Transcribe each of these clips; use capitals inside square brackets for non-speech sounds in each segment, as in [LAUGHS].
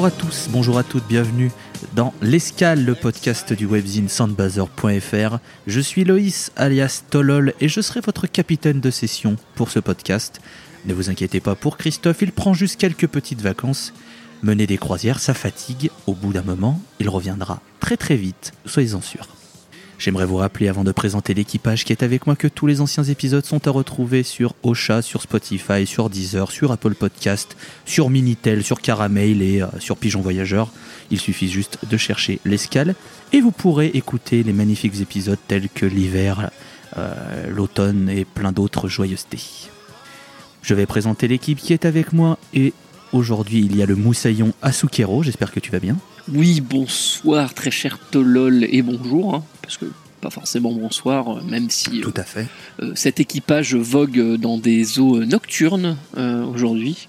Bonjour à tous, bonjour à toutes, bienvenue dans l'Escale, le podcast du webzine soundbazer.fr. Je suis Loïs alias Tolol et je serai votre capitaine de session pour ce podcast. Ne vous inquiétez pas pour Christophe, il prend juste quelques petites vacances. Mener des croisières, ça fatigue. Au bout d'un moment, il reviendra très très vite, soyez-en sûrs. J'aimerais vous rappeler avant de présenter l'équipage qui est avec moi que tous les anciens épisodes sont à retrouver sur Ocha, sur Spotify, sur Deezer, sur Apple Podcast, sur Minitel, sur Caramel et euh, sur Pigeon Voyageur. Il suffit juste de chercher l'escale et vous pourrez écouter les magnifiques épisodes tels que l'hiver, euh, l'automne et plein d'autres joyeusetés. Je vais présenter l'équipe qui est avec moi et aujourd'hui il y a le moussaillon Asukero, j'espère que tu vas bien. Oui, bonsoir très cher Tolol et bonjour, hein, parce que pas forcément bonsoir, euh, même si euh, Tout à fait. euh, cet équipage vogue dans des eaux nocturnes euh, aujourd'hui.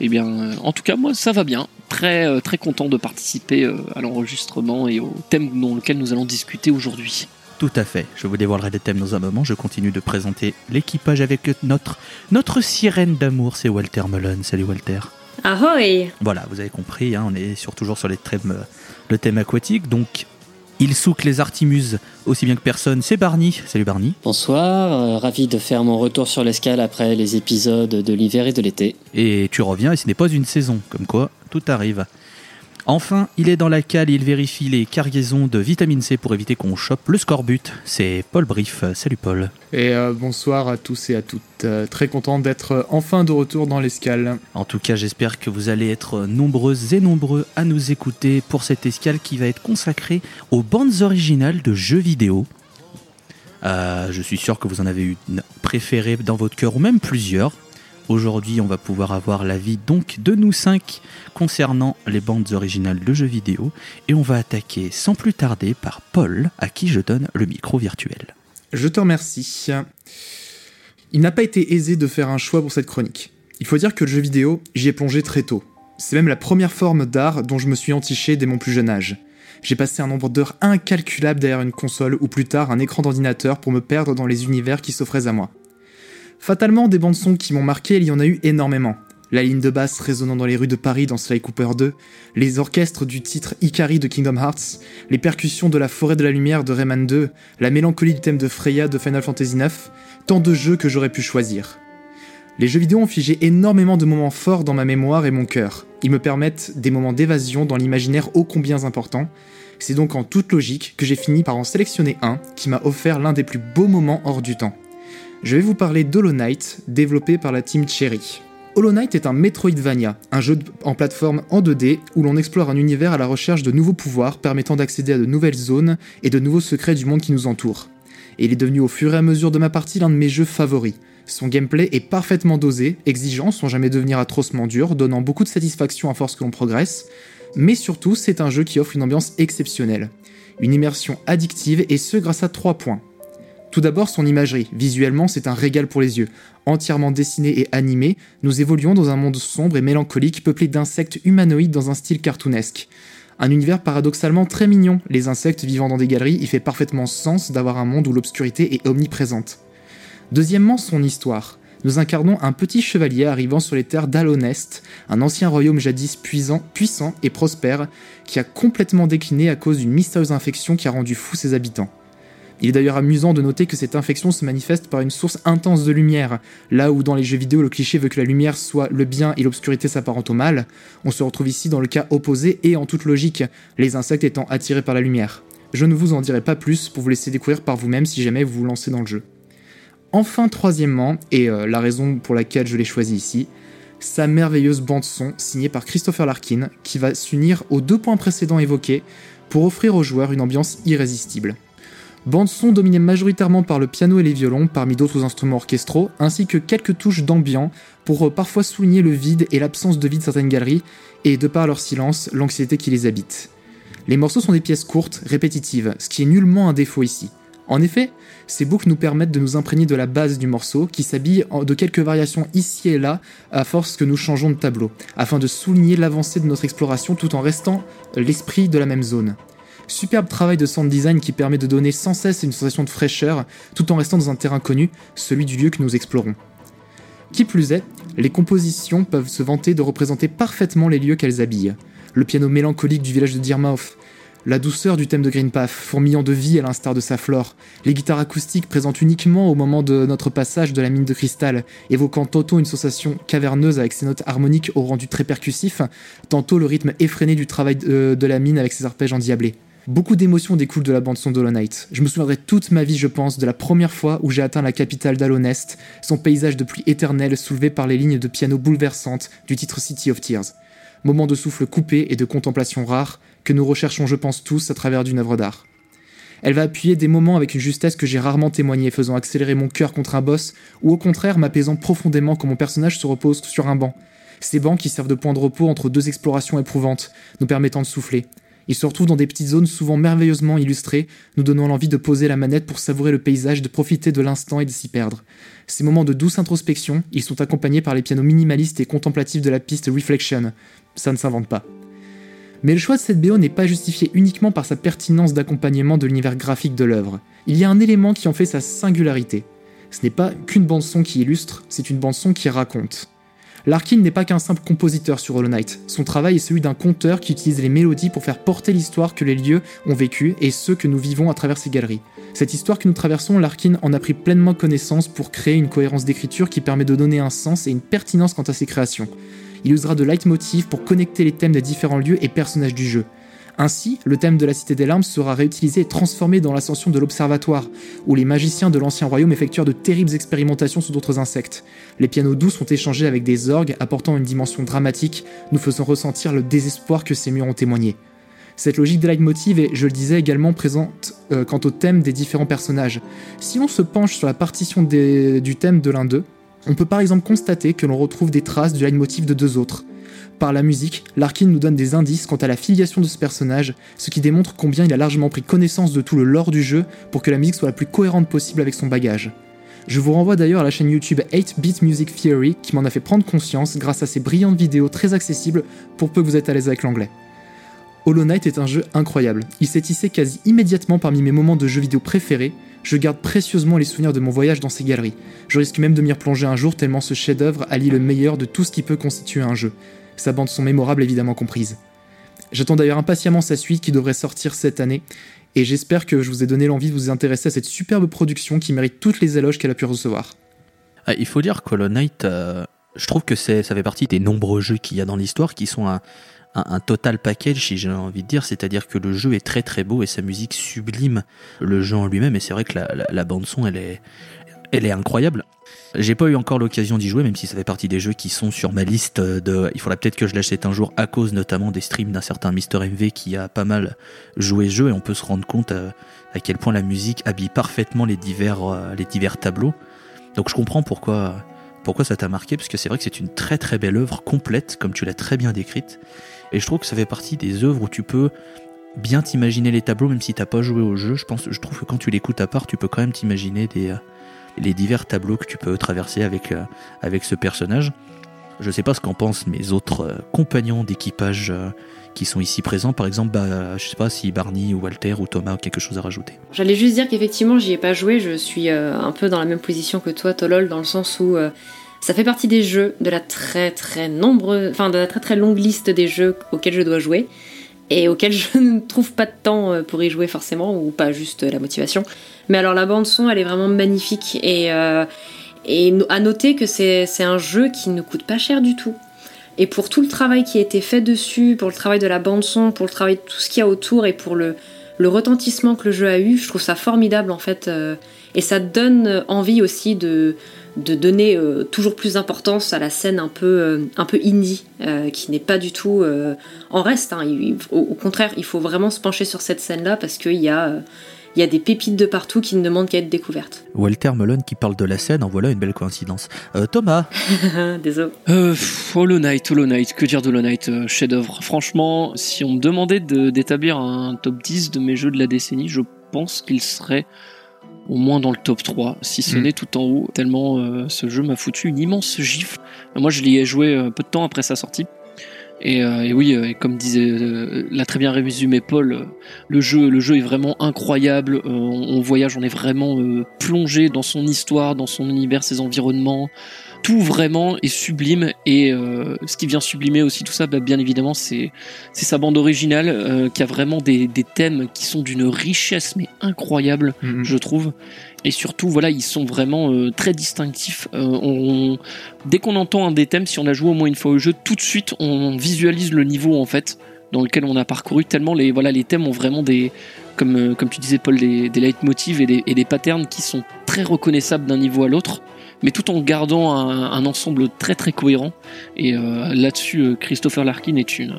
Eh bien, euh, en tout cas, moi, ça va bien. Très, très content de participer à l'enregistrement et au thème dans lequel nous allons discuter aujourd'hui. Tout à fait. Je vous dévoilerai des thèmes dans un moment. Je continue de présenter l'équipage avec notre, notre sirène d'amour, c'est Walter Mullen. Salut Walter. Ahoy Voilà, vous avez compris, hein, on est sur, toujours sur les thèmes, euh, le thème aquatique. Donc, il souque les artimuses aussi bien que personne. C'est Barney. Salut Barney. Bonsoir, euh, ravi de faire mon retour sur l'escale après les épisodes de l'hiver et de l'été. Et tu reviens et ce n'est pas une saison. Comme quoi, tout arrive. Enfin, il est dans la cale, il vérifie les cargaisons de vitamine C pour éviter qu'on chope le scorbut. C'est Paul Brief. Salut Paul. Et euh, bonsoir à tous et à toutes. Euh, très content d'être euh, enfin de retour dans l'escale. En tout cas, j'espère que vous allez être nombreuses et nombreux à nous écouter pour cette escale qui va être consacrée aux bandes originales de jeux vidéo. Euh, je suis sûr que vous en avez une préférée dans votre cœur ou même plusieurs. Aujourd'hui, on va pouvoir avoir l'avis donc de nous cinq concernant les bandes originales de jeux vidéo et on va attaquer sans plus tarder par Paul à qui je donne le micro virtuel. Je te remercie. Il n'a pas été aisé de faire un choix pour cette chronique. Il faut dire que le jeu vidéo, j'y ai plongé très tôt. C'est même la première forme d'art dont je me suis entiché dès mon plus jeune âge. J'ai passé un nombre d'heures incalculable derrière une console ou plus tard un écran d'ordinateur pour me perdre dans les univers qui s'offraient à moi. Fatalement, des bandes son qui m'ont marqué, il y en a eu énormément. La ligne de basse résonnant dans les rues de Paris dans Sly Cooper 2, les orchestres du titre Ikari de Kingdom Hearts, les percussions de la forêt de la lumière de Rayman 2, la mélancolie du thème de Freya de Final Fantasy IX, tant de jeux que j'aurais pu choisir. Les jeux vidéo ont figé énormément de moments forts dans ma mémoire et mon cœur. Ils me permettent des moments d'évasion dans l'imaginaire ô combien important. C'est donc en toute logique que j'ai fini par en sélectionner un qui m'a offert l'un des plus beaux moments hors du temps. Je vais vous parler d'Hollow Knight, développé par la team Cherry. Hollow Knight est un Metroidvania, un jeu en plateforme en 2D où l'on explore un univers à la recherche de nouveaux pouvoirs permettant d'accéder à de nouvelles zones et de nouveaux secrets du monde qui nous entoure. Il est devenu au fur et à mesure de ma partie l'un de mes jeux favoris. Son gameplay est parfaitement dosé, exigeant sans jamais devenir atrocement dur, donnant beaucoup de satisfaction à force que l'on progresse, mais surtout c'est un jeu qui offre une ambiance exceptionnelle. Une immersion addictive et ce grâce à trois points. Tout d'abord son imagerie. Visuellement, c'est un régal pour les yeux. Entièrement dessiné et animé, nous évoluons dans un monde sombre et mélancolique peuplé d'insectes humanoïdes dans un style cartoonesque. Un univers paradoxalement très mignon. Les insectes vivant dans des galeries, il fait parfaitement sens d'avoir un monde où l'obscurité est omniprésente. Deuxièmement, son histoire. Nous incarnons un petit chevalier arrivant sur les terres d'Alonest, un ancien royaume jadis puissant, et prospère, qui a complètement décliné à cause d'une mystérieuse infection qui a rendu fou ses habitants. Il est d'ailleurs amusant de noter que cette infection se manifeste par une source intense de lumière. Là où dans les jeux vidéo le cliché veut que la lumière soit le bien et l'obscurité s'apparente au mal, on se retrouve ici dans le cas opposé et en toute logique, les insectes étant attirés par la lumière. Je ne vous en dirai pas plus pour vous laisser découvrir par vous-même si jamais vous vous lancez dans le jeu. Enfin, troisièmement, et euh, la raison pour laquelle je l'ai choisi ici, sa merveilleuse bande-son signée par Christopher Larkin qui va s'unir aux deux points précédents évoqués pour offrir aux joueurs une ambiance irrésistible. Bande son dominée majoritairement par le piano et les violons, parmi d'autres instruments orchestraux, ainsi que quelques touches d'ambiant pour euh, parfois souligner le vide et l'absence de vie de certaines galeries, et de par leur silence, l'anxiété qui les habite. Les morceaux sont des pièces courtes, répétitives, ce qui est nullement un défaut ici. En effet, ces boucles nous permettent de nous imprégner de la base du morceau, qui s'habille de quelques variations ici et là à force que nous changeons de tableau, afin de souligner l'avancée de notre exploration tout en restant l'esprit de la même zone. Superbe travail de sound design qui permet de donner sans cesse une sensation de fraîcheur, tout en restant dans un terrain connu, celui du lieu que nous explorons. Qui plus est, les compositions peuvent se vanter de représenter parfaitement les lieux qu'elles habillent. Le piano mélancolique du village de Deermouth, la douceur du thème de Green Path, fourmillant de vie à l'instar de sa flore, les guitares acoustiques présentes uniquement au moment de notre passage de la mine de cristal, évoquant tantôt une sensation caverneuse avec ses notes harmoniques au rendu très percussif, tantôt le rythme effréné du travail de la mine avec ses arpèges endiablés. Beaucoup d'émotions découlent de la bande-son d'Hollow Knight. Je me souviendrai toute ma vie, je pense, de la première fois où j'ai atteint la capitale d'Alonest, son paysage de pluie éternelle soulevé par les lignes de piano bouleversantes du titre City of Tears. Moment de souffle coupé et de contemplation rare que nous recherchons, je pense, tous à travers d'une œuvre d'art. Elle va appuyer des moments avec une justesse que j'ai rarement témoignée, faisant accélérer mon cœur contre un boss, ou au contraire m'apaisant profondément quand mon personnage se repose sur un banc. Ces bancs qui servent de point de repos entre deux explorations éprouvantes, nous permettant de souffler. Ils se retrouvent dans des petites zones souvent merveilleusement illustrées, nous donnant l'envie de poser la manette pour savourer le paysage, de profiter de l'instant et de s'y perdre. Ces moments de douce introspection, ils sont accompagnés par les pianos minimalistes et contemplatifs de la piste Reflection. Ça ne s'invente pas. Mais le choix de cette BO n'est pas justifié uniquement par sa pertinence d'accompagnement de l'univers graphique de l'œuvre. Il y a un élément qui en fait sa singularité. Ce n'est pas qu'une bande-son qui illustre, c'est une bande-son qui raconte. Larkin n'est pas qu'un simple compositeur sur Hollow Knight. Son travail est celui d'un conteur qui utilise les mélodies pour faire porter l'histoire que les lieux ont vécu et ceux que nous vivons à travers ces galeries. Cette histoire que nous traversons, Larkin en a pris pleinement connaissance pour créer une cohérence d'écriture qui permet de donner un sens et une pertinence quant à ses créations. Il usera de leitmotiv pour connecter les thèmes des différents lieux et personnages du jeu. Ainsi, le thème de la Cité des Larmes sera réutilisé et transformé dans l'ascension de l'Observatoire, où les magiciens de l'Ancien Royaume effectuèrent de terribles expérimentations sur d'autres insectes. Les pianos doux sont échangés avec des orgues, apportant une dimension dramatique, nous faisant ressentir le désespoir que ces murs ont témoigné. Cette logique de leitmotiv est, je le disais, également présente euh, quant au thème des différents personnages. Si l'on se penche sur la partition des- du thème de l'un d'eux, on peut par exemple constater que l'on retrouve des traces du leitmotiv de deux autres. Par la musique, Larkin nous donne des indices quant à la filiation de ce personnage, ce qui démontre combien il a largement pris connaissance de tout le lore du jeu pour que la musique soit la plus cohérente possible avec son bagage. Je vous renvoie d'ailleurs à la chaîne YouTube 8-Bit Music Theory qui m'en a fait prendre conscience grâce à ses brillantes vidéos très accessibles pour peu que vous êtes à l'aise avec l'anglais. Hollow Knight est un jeu incroyable. Il s'est tissé quasi immédiatement parmi mes moments de jeux vidéo préférés. Je garde précieusement les souvenirs de mon voyage dans ces galeries. Je risque même de m'y replonger un jour tellement ce chef-d'œuvre allie le meilleur de tout ce qui peut constituer un jeu. Sa bande son mémorable évidemment comprise. J'attends d'ailleurs impatiemment sa suite qui devrait sortir cette année, et j'espère que je vous ai donné l'envie de vous intéresser à cette superbe production qui mérite toutes les éloges qu'elle a pu recevoir. Ah, il faut dire que Hollow Knight, euh, je trouve que ça fait partie des nombreux jeux qu'il y a dans l'histoire qui sont un, un, total package, si j'ai envie de dire. C'est-à-dire que le jeu est très très beau et sa musique sublime le jeu en lui-même. Et c'est vrai que la, la bande son, elle est, elle est incroyable. J'ai pas eu encore l'occasion d'y jouer, même si ça fait partie des jeux qui sont sur ma liste de. Il faudra peut-être que je l'achète un jour à cause notamment des streams d'un certain Mister MV qui a pas mal joué ce jeu et on peut se rendre compte à, à quel point la musique habille parfaitement les divers, euh, les divers tableaux. Donc je comprends pourquoi, pourquoi ça t'a marqué, parce que c'est vrai que c'est une très très belle œuvre complète, comme tu l'as très bien décrite. Et je trouve que ça fait partie des œuvres où tu peux bien t'imaginer les tableaux, même si t'as pas joué au jeu. Je pense, je trouve que quand tu l'écoutes à part, tu peux quand même t'imaginer des, euh, les divers tableaux que tu peux traverser avec, euh, avec ce personnage. Je sais pas ce qu'en pensent mes autres euh, compagnons d'équipage euh, qui sont ici présents. Par exemple, bah, je sais pas si Barney ou Walter ou Thomas ont quelque chose à rajouter. J'allais juste dire qu'effectivement, j'y ai pas joué. Je suis un peu dans la même position que toi, Tolol, dans le sens où ça fait partie des jeux de la très très nombreuse, enfin de la très très longue liste des jeux auxquels je dois jouer et auxquels je [LAUGHS] ne trouve pas de temps euh, pour y jouer forcément ou pas juste la motivation. Mais alors la bande son, elle est vraiment magnifique et euh, et à noter que c'est un jeu qui ne coûte pas cher du tout. Et pour tout le travail qui a été fait dessus, pour le travail de la bande son, pour le travail de tout ce qu'il y a autour et pour le le retentissement que le jeu a eu, je trouve ça formidable en fait. euh, et ça donne envie aussi de, de donner euh, toujours plus d'importance à la scène un peu, euh, un peu indie, euh, qui n'est pas du tout euh, en reste. hein. Il- il- au, au contraire, il faut vraiment se pencher sur cette scène-là parce qu'il y a, euh, il y a des pépites de partout qui ne demandent qu'à être découvertes. Walter Melon qui parle de la scène, en voilà une belle coïncidence. Euh, Thomas, [LAUGHS] Désolé. Euh, Hollow Knight, Hollow Knight, que dire de Hollow Knight, chef-d'œuvre? Franchement, si on me demandait de- d'établir un top 10 de mes jeux de la décennie, je pense qu'il serait au moins dans le top 3, si ce Mm. n'est tout en haut, tellement euh, ce jeu m'a foutu une immense gifle. Moi, je l'y ai joué euh, peu de temps après sa sortie. Et, euh, et oui, euh, et comme disait, euh, l'a très bien résumé Paul, le jeu, le jeu est vraiment incroyable. euh, on, on voyage, on est vraiment euh, plongé dans son histoire, dans son univers, ses environnements. Tout vraiment est sublime. Et euh, ce qui vient sublimer aussi tout ça, bah, bien évidemment, c'est c'est sa bande originale euh, qui a vraiment des, des thèmes qui sont d'une richesse mais incroyable Mhm. je trouve. Et surtout, voilà, ils sont vraiment euh, très distinctifs. On- dès qu'on entend un des thèmes, si on a joué au moins une fois au jeu, tout de suite, on visualise le niveau en fait dans lequel on a parcouru. Tellement les voilà, les thèmes ont vraiment des, comme comme tu disais Paul, des, des leitmotivs et des, et des patterns qui sont très reconnaissables d'un niveau à l'autre, mais tout en gardant un, un ensemble très très cohérent. Et euh, là-dessus, euh, Christopher Larkin est une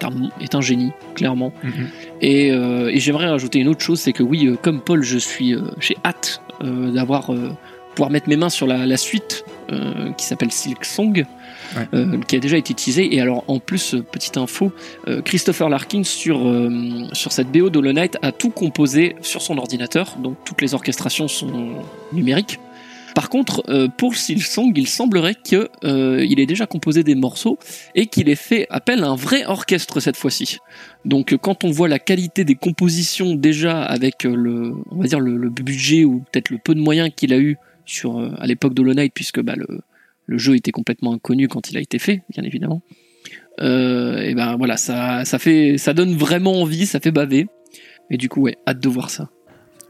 est un, est un génie, clairement. Mhm. Et, euh, et j'aimerais rajouter une autre chose, c'est que oui, comme Paul, je suis, j'ai hâte d'avoir pouvoir mettre mes mains sur la, la suite euh, qui s'appelle Silk Song, Ouais. euh, qui a déjà été teasée. Et alors en plus, petite info, euh, Christopher Larkin sur sur cette BO d'Hollow Knight a tout composé sur son ordinateur, donc toutes les orchestrations sont numériques. Par contre, euh, pour Silk Song, il semblerait que euh, il ait déjà composé des morceaux et qu'il ait fait appel à un vrai orchestre cette fois-ci. Donc quand on voit la qualité des compositions déjà avec euh, le, on va dire le, le budget ou peut-être le peu de moyens qu'il a eu sur euh, à l'époque d'Hollow Knight, puisque bah, le, le jeu était complètement inconnu quand il a été fait, bien évidemment. Euh, et ben voilà, ça, ça fait, ça donne vraiment envie, ça fait baver. Et du coup, ouais, hâte de voir ça.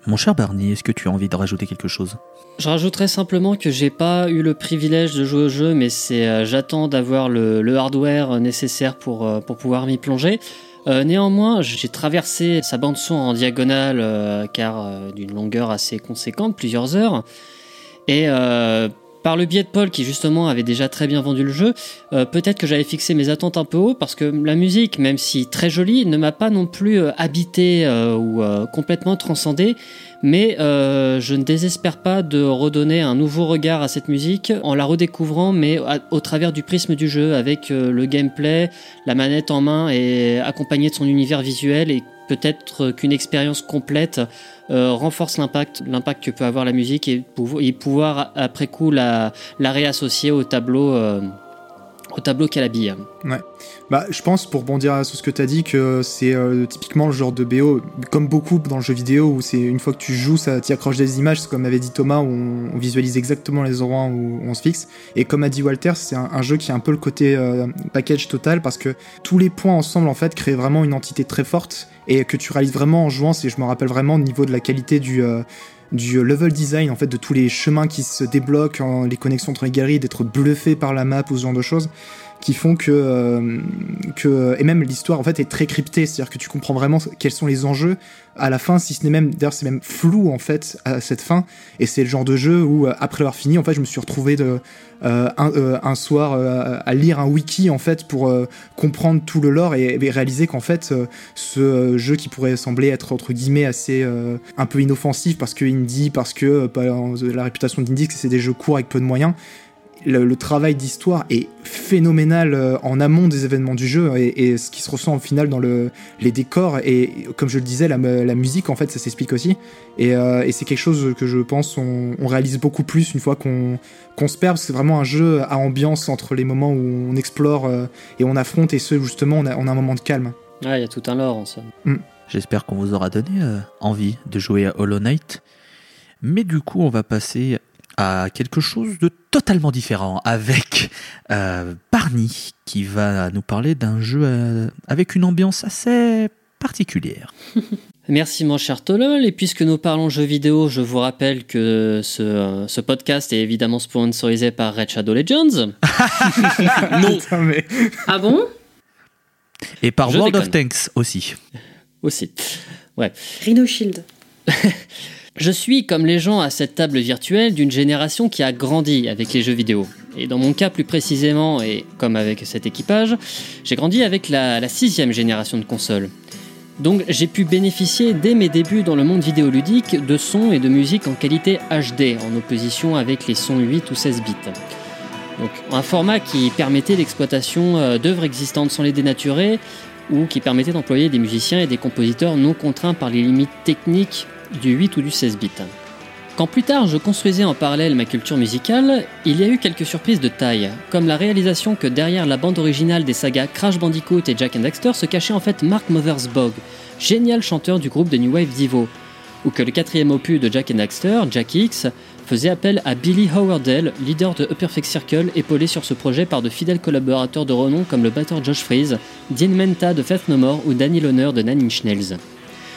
Mon cher Barney, est-ce que tu as envie de rajouter quelque chose? Je rajouterais simplement que j'ai pas eu le privilège de jouer au jeu, mais c'est euh, j'attends d'avoir le, hardware nécessaire pour, euh, pouvoir m'y plonger. Euh, néanmoins, j'ai traversé sa bande son en diagonale, car d'une longueur assez conséquente, plusieurs heures. Et par le biais de Paul, qui justement avait déjà très bien vendu le jeu, euh, peut-être que j'avais fixé mes attentes un peu haut, parce que la musique, même si très jolie, ne m'a pas non plus euh, habité euh, ou complètement transcendé. Mais je ne désespère pas de redonner un nouveau regard à cette musique en la redécouvrant, mais au travers du prisme du jeu, avec le gameplay, la manette en main et accompagné de son univers visuel et peut-être qu'une expérience complète euh, renforce l'impact, que peut avoir la musique et, pouvo- et pouvoir après coup la, la réassocier au tableau, euh, au tableau qu'elle habille. Bah, je pense, pour bondir sur ce que tu as dit, que c'est euh, typiquement le genre de BO, comme beaucoup dans le jeu vidéo, où c'est une fois que tu joues, ça t'y accroche des images, comme avait dit Thomas, où on, visualise exactement les endroits où, on se fixe. Et comme a dit Walter, c'est un, un jeu qui a un peu le côté euh, package total, parce que tous les points ensemble, en fait, créent vraiment une entité très forte, et que tu réalises vraiment en jouant, c'est, je me rappelle vraiment au niveau de la qualité du... euh, du level design en fait de tous les chemins qui se débloquent, en- les connexions entre les galeries, d'être bluffé par la map ou ce genre de choses qui font que, euh, que et même l'histoire en fait est très cryptée, c'est-à-dire que tu comprends vraiment quels sont les enjeux à la fin, si ce n'est même d'ailleurs c'est même flou en fait à cette fin, et c'est le genre de jeu où euh, après l'avoir fini en fait je me suis retrouvé euh, un, soir à lire un wiki en fait pour comprendre tout le lore et, et réaliser qu'en fait ce jeu qui pourrait sembler être entre guillemets assez un peu inoffensif parce que indie, parce que la réputation d'indie c'est des jeux courts avec peu de moyens le, le travail d'histoire est phénoménal euh, en amont des événements du jeu et, et ce qui se ressent au final dans le, les décors et comme je le disais la, la musique en fait ça s'explique aussi et, euh, et c'est quelque chose que je pense on, on réalise beaucoup plus une fois qu'on qu'on se perd parce que c'est vraiment un jeu à ambiance entre les moments où on explore euh, et on affronte et ceux justement on a, on a un moment de calme Ah, il y a tout un lore en somme. J'espère qu'on vous aura donné euh, envie de jouer à Hollow Knight. Mais du coup, on va passer à quelque chose de totalement différent avec euh, Barney qui va nous parler d'un jeu euh, avec une ambiance assez particulière. [LAUGHS] Merci mon cher Tolol, et puisque nous parlons jeux vidéo, je vous rappelle que ce, euh, ce podcast est évidemment sponsorisé par Red Shadow Legends. [LAUGHS] Non. Putain, mais Ah bon? Et par Je World of. Tanks aussi. aussi. Rhino Shield. [LAUGHS] Je suis, comme les gens à cette table virtuelle, d'une génération qui a grandi avec les jeux vidéo. Et dans mon cas plus précisément, et comme avec cet équipage, j'ai grandi avec la, la sixième génération de consoles. Donc j'ai pu bénéficier dès mes débuts dans le monde vidéoludique de sons et de musique en qualité HD, en opposition avec les sons 8 ou 16 bits. Donc un format qui permettait l'exploitation euh, d'œuvres existantes sans les dénaturer, ou qui permettait d'employer des musiciens et des compositeurs non contraints par les limites techniques du 8 ou du 16 bits. Quand plus tard je construisais en parallèle ma culture musicale, il y a eu quelques surprises de taille, comme la réalisation que derrière la bande originale des sagas Crash Bandicoot et Jack and se cachait en fait Mark Mothersbaugh, génial chanteur du groupe de New Wave Divo, ou que le quatrième opus de Jack and Daxter, Jack X, faisait appel à Billy Howardell, leader de A Perfect Circle, épaulé sur ce projet par de fidèles collaborateurs de renom comme le batteur Josh Freeze, Dean Menta de Faith No More ou Danny Loner de Nine Inch.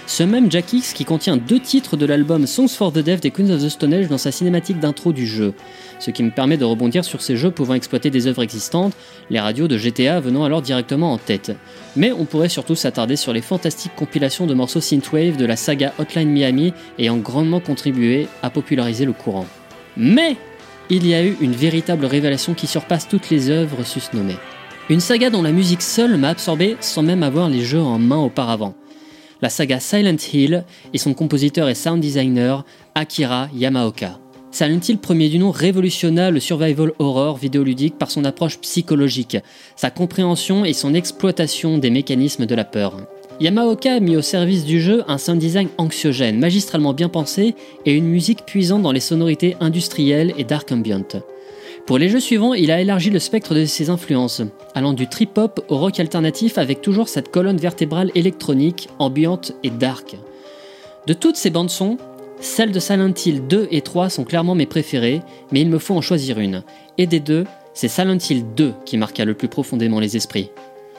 Ce même Jack X qui contient deux titres de l'album Songs for the Deaf des Queens of the Stone Age dans sa cinématique d'intro du jeu, ce qui me permet de rebondir sur ces jeux pouvant exploiter des œuvres existantes, les radios de GTA venant alors directement en tête. Mais on pourrait surtout s'attarder sur les fantastiques compilations de morceaux synthwave de la saga Hotline Miami ayant grandement contribué à populariser le courant. Mais il y a eu une véritable révélation qui surpasse toutes les œuvres susnommées. Une saga dont la musique seule m'a absorbé sans même avoir les jeux en main auparavant la saga Silent Hill et son compositeur et sound designer Akira Yamaoka. Silent Hill, premier du nom, révolutionna le survival horror vidéoludique par son approche psychologique, sa compréhension et son exploitation des mécanismes de la peur. Yamaoka a mis au service du jeu un sound design anxiogène, magistralement bien pensé, et une musique puisant dans les sonorités industrielles et dark ambient. Pour les jeux suivants, il a élargi le spectre de ses influences, allant du trip-hop au rock alternatif avec toujours cette colonne vertébrale électronique, ambiante et dark. De toutes ces bandes son, celles de Silent Hill 2 et 3 sont clairement mes préférées, mais il me faut en choisir une. Et des deux, c'est Silent Hill 2 qui marqua le plus profondément les esprits.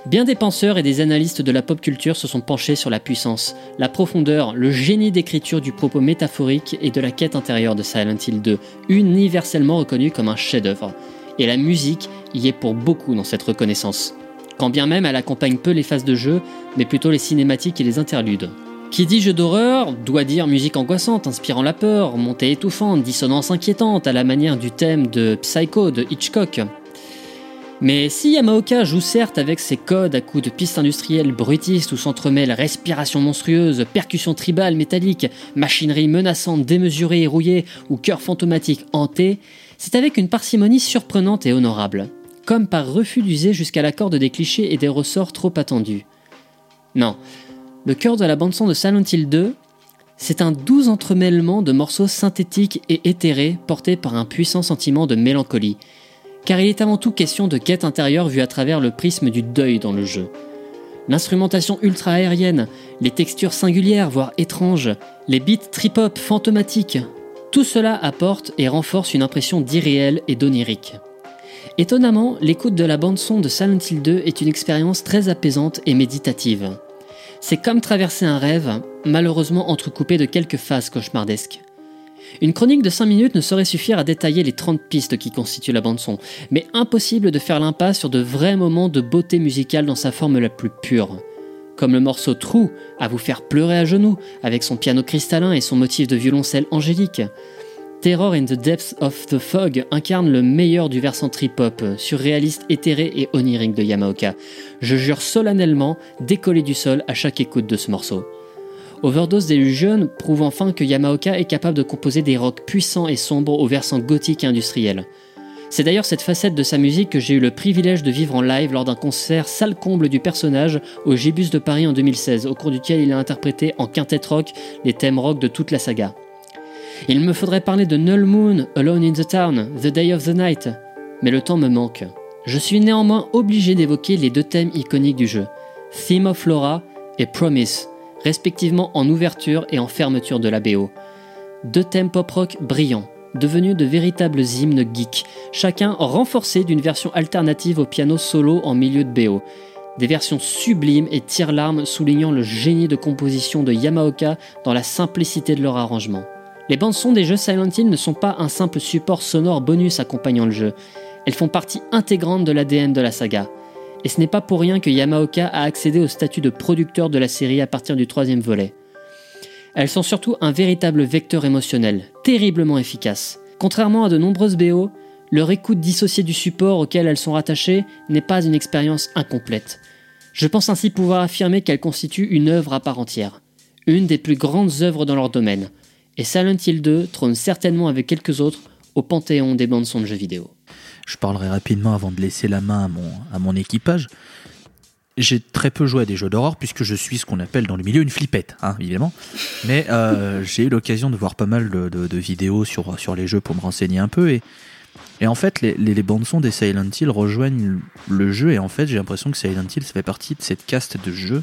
Bien des penseurs et des analystes de la pop culture se sont penchés sur la puissance, la profondeur, le génie d'écriture du propos métaphorique et de la quête intérieure de Silent Hill 2, universellement reconnu comme un chef-d'œuvre. Et la musique y est pour beaucoup dans cette reconnaissance. Quand bien même elle accompagne peu les phases de jeu, mais plutôt les cinématiques et les interludes. Qui dit jeu d'horreur doit dire musique angoissante, inspirant la peur, montée étouffante, dissonance inquiétante à la manière du thème de Psycho de Hitchcock. Mais si Yamaoka joue certes avec ses codes à coups de pistes industrielles brutistes où s'entremêlent respiration monstrueuse, percussions tribales métalliques, machinerie menaçante démesurée et rouillée ou cœur fantomatique hanté, c'est avec une parcimonie surprenante et honorable, comme par refus d'user jusqu'à la corde des clichés et des ressorts trop attendus. Non, le cœur de la bande-son de Silent Hill 2, c'est un doux entremêlement de morceaux synthétiques et éthérés portés par un puissant sentiment de mélancolie, car il est avant tout question de quête intérieure vue à travers le prisme du deuil dans le jeu. L'instrumentation ultra aérienne, les textures singulières voire étranges, les beats trip-hop fantomatiques, tout cela apporte et renforce une impression d'irréel et d'onirique. Étonnamment, l'écoute de la bande-son de Silent Hill 2 est une expérience très apaisante et méditative. C'est comme traverser un rêve, malheureusement entrecoupé de quelques phases cauchemardesques. Une chronique de 5 minutes ne saurait suffire à détailler les 30 pistes qui constituent la bande-son, mais impossible de faire l'impasse sur de vrais moments de beauté musicale dans sa forme la plus pure. Comme le morceau True, à vous faire pleurer à genoux, avec son piano cristallin et son motif de violoncelle angélique. Terror in the Depths of the Fog incarne le meilleur du versant trip-hop, surréaliste, éthéré et onirique de Yamaoka. Je jure solennellement d'écoller du sol à chaque écoute de ce morceau. Overdose Delusion prouve enfin que Yamaoka est capable de composer des rocks puissants et sombres au versant gothique et industriel. C'est d'ailleurs cette facette de sa musique que j'ai eu le privilège de vivre en live lors d'un concert salle comble du personnage au Gibus de Paris en 2016, au cours duquel il a interprété en quintet rock les thèmes rock de toute la saga. Il me faudrait parler de Null Moon, Alone in the Town, The Day of the Night, mais le temps me manque. Je suis néanmoins obligé d'évoquer les deux thèmes iconiques du jeu, Theme of Flora et Promise, respectivement en ouverture et en fermeture de la BO. Deux thèmes pop-rock brillants, devenus de véritables hymnes geeks, chacun renforcé d'une version alternative au piano solo en milieu de BO. Des versions sublimes et tire-larmes soulignant le génie de composition de Yamaoka dans la simplicité de leur arrangement. Les bandes son des jeux Silent Hill ne sont pas un simple support sonore bonus accompagnant le jeu. Elles font partie intégrante de l'ADN de la saga. Et ce n'est pas pour rien que Yamaoka a accédé au statut de producteur de la série à partir du troisième volet. Elles sont surtout un véritable vecteur émotionnel, terriblement efficace. Contrairement à de nombreuses BO, leur écoute dissociée du support auquel elles sont rattachées n'est pas une expérience incomplète. Je pense ainsi pouvoir affirmer qu'elle constitue une œuvre à part entière, une des plus grandes œuvres dans leur domaine, et Silent Hill 2 trône certainement avec quelques autres au panthéon des bandes son de jeux vidéo. Je parlerai rapidement avant de laisser la main à mon, à mon équipage. J'ai très peu joué à des jeux d'horreur puisque je suis ce qu'on appelle dans le milieu une flippette, hein, évidemment. Mais euh, [LAUGHS] j'ai eu l'occasion de voir pas mal de, de- de vidéos sur, sur les jeux pour me renseigner un peu. Et, et en fait, les, les, les bandes-sons des Silent Hill rejoignent le jeu. Et en fait, j'ai l'impression que Silent Hill, ça fait partie de cette caste de jeux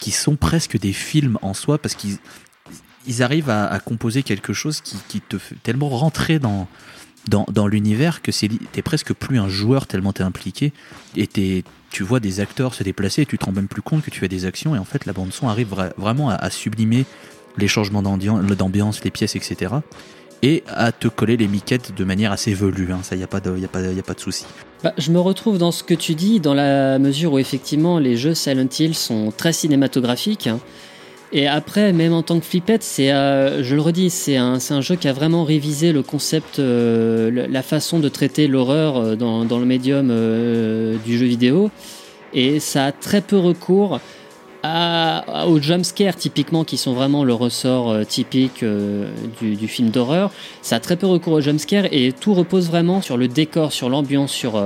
qui sont presque des films en soi parce qu'ils ils arrivent à, à composer quelque chose qui, qui te fait tellement rentrer dans, dans, dans l'univers que t'es presque plus un joueur tellement t'es impliqué et tu vois des acteurs se déplacer et tu te rends même plus compte que tu fais des actions et en fait la bande son arrive vra- vraiment à, sublimer les changements d'ambian- d'ambiance, les pièces, etc. Et à te coller les miquettes de manière assez velue, hein. ça y a pas de, y a pas, y a pas de souci. Bah, je me retrouve dans ce que tu dis, dans la mesure où effectivement les jeux Silent Hill sont très cinématographiques. hein. Et après, même en tant que flippette, c'est, euh, je le redis, c'est un, un jeu qui a vraiment révisé le concept, euh, la façon de traiter l'horreur euh, dans, dans le médium du jeu vidéo. Et ça a très peu recours à, aux jumpscares typiquement qui sont vraiment le ressort typique du, film d'horreur. Ça a très peu recours aux jumpscares et tout repose vraiment sur le décor, sur l'ambiance, sur,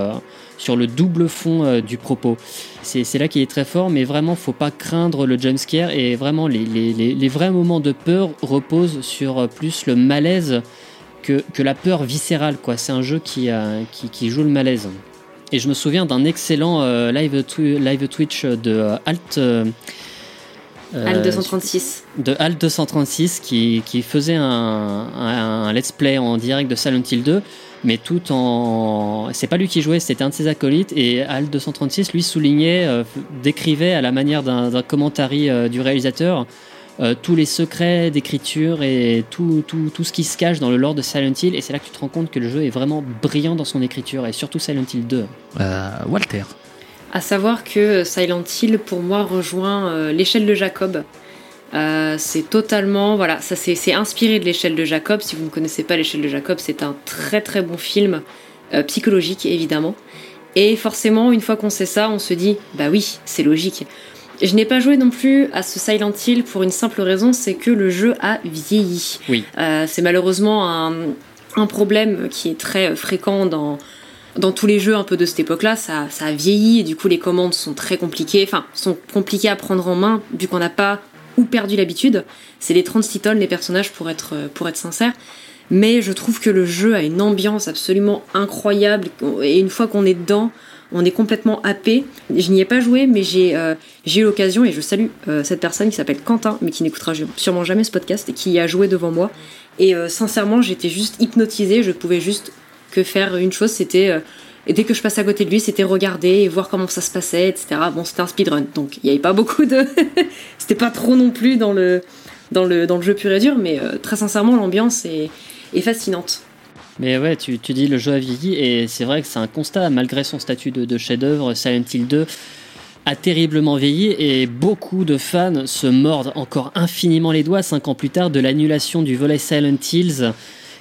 sur le double fond du propos. C'est là qu'il est très fort, mais vraiment, faut pas craindre le jumpscare et vraiment, les, vrais moments de peur reposent sur euh, plus le malaise que, la peur viscérale. C'est un jeu qui, euh, qui, joue le malaise. Et je me souviens d'un excellent euh, live, twi- live Twitch de Alt. Euh, euh, Al 236. de Alt 236 qui, qui faisait un, un, un let's play en direct de Silent Hill 2 mais tout en c'est pas lui qui jouait c'était un de ses acolytes et Alt 236 lui soulignait euh, décrivait à la manière d'un d'un commentary euh, du réalisateur euh, tous les secrets d'écriture et tout, tout, tout ce qui se cache dans le lore de Silent Hill et c'est là que tu te rends compte que le jeu est vraiment brillant dans son écriture et surtout Silent Hill 2 Euh, Walter. À savoir que Silent Hill, pour moi, rejoint euh, l'échelle de Jacob. Euh, c'est totalement, voilà, ça c'est c'est inspiré de l'échelle de Jacob. Si vous ne connaissez pas l'échelle de Jacob, c'est un très très bon film euh, psychologique évidemment. Et forcément, une fois qu'on sait ça, on se dit, bah oui, c'est logique. Je n'ai pas joué non plus à ce Silent Hill pour une simple raison, c'est que le jeu a vieilli. Oui. Euh, c'est malheureusement un, un problème qui est très fréquent dans, dans tous les jeux un peu de cette époque-là. Ça, ça a vieilli et du coup les commandes sont très compliquées, enfin sont compliquées à prendre en main vu qu'on n'a pas ou perdu l'habitude. C'est les 36 tonnes les personnages pour être, pour être sincère. Mais je trouve que le jeu a une ambiance absolument incroyable et une fois qu'on est dedans, on est complètement happé. Je n'y ai pas joué, mais j'ai euh, eu l'occasion et je salue euh, cette personne qui s'appelle Quentin, mais qui n'écoutera sûrement jamais ce podcast et qui y a joué devant moi. Et euh, sincèrement, j'étais juste hypnotisée. Je pouvais juste faire une chose, c'était euh, dès que je passais à côté de lui, c'était regarder et voir comment ça se passait, etc. Bon, c'était un speedrun, donc il n'y avait pas beaucoup de, [LAUGHS] c'était pas trop non plus dans le dans le dans le jeu pur et dur, mais euh, très sincèrement, l'ambiance est, fascinante. Mais ouais, tu, tu dis le jeu a vieilli et c'est vrai que c'est un constat, malgré son statut de, de chef-d'œuvre, Silent Hill 2 a terriblement vieilli et beaucoup de fans se mordent encore infiniment les doigts cinq ans plus tard de l'annulation du volet Silent Hills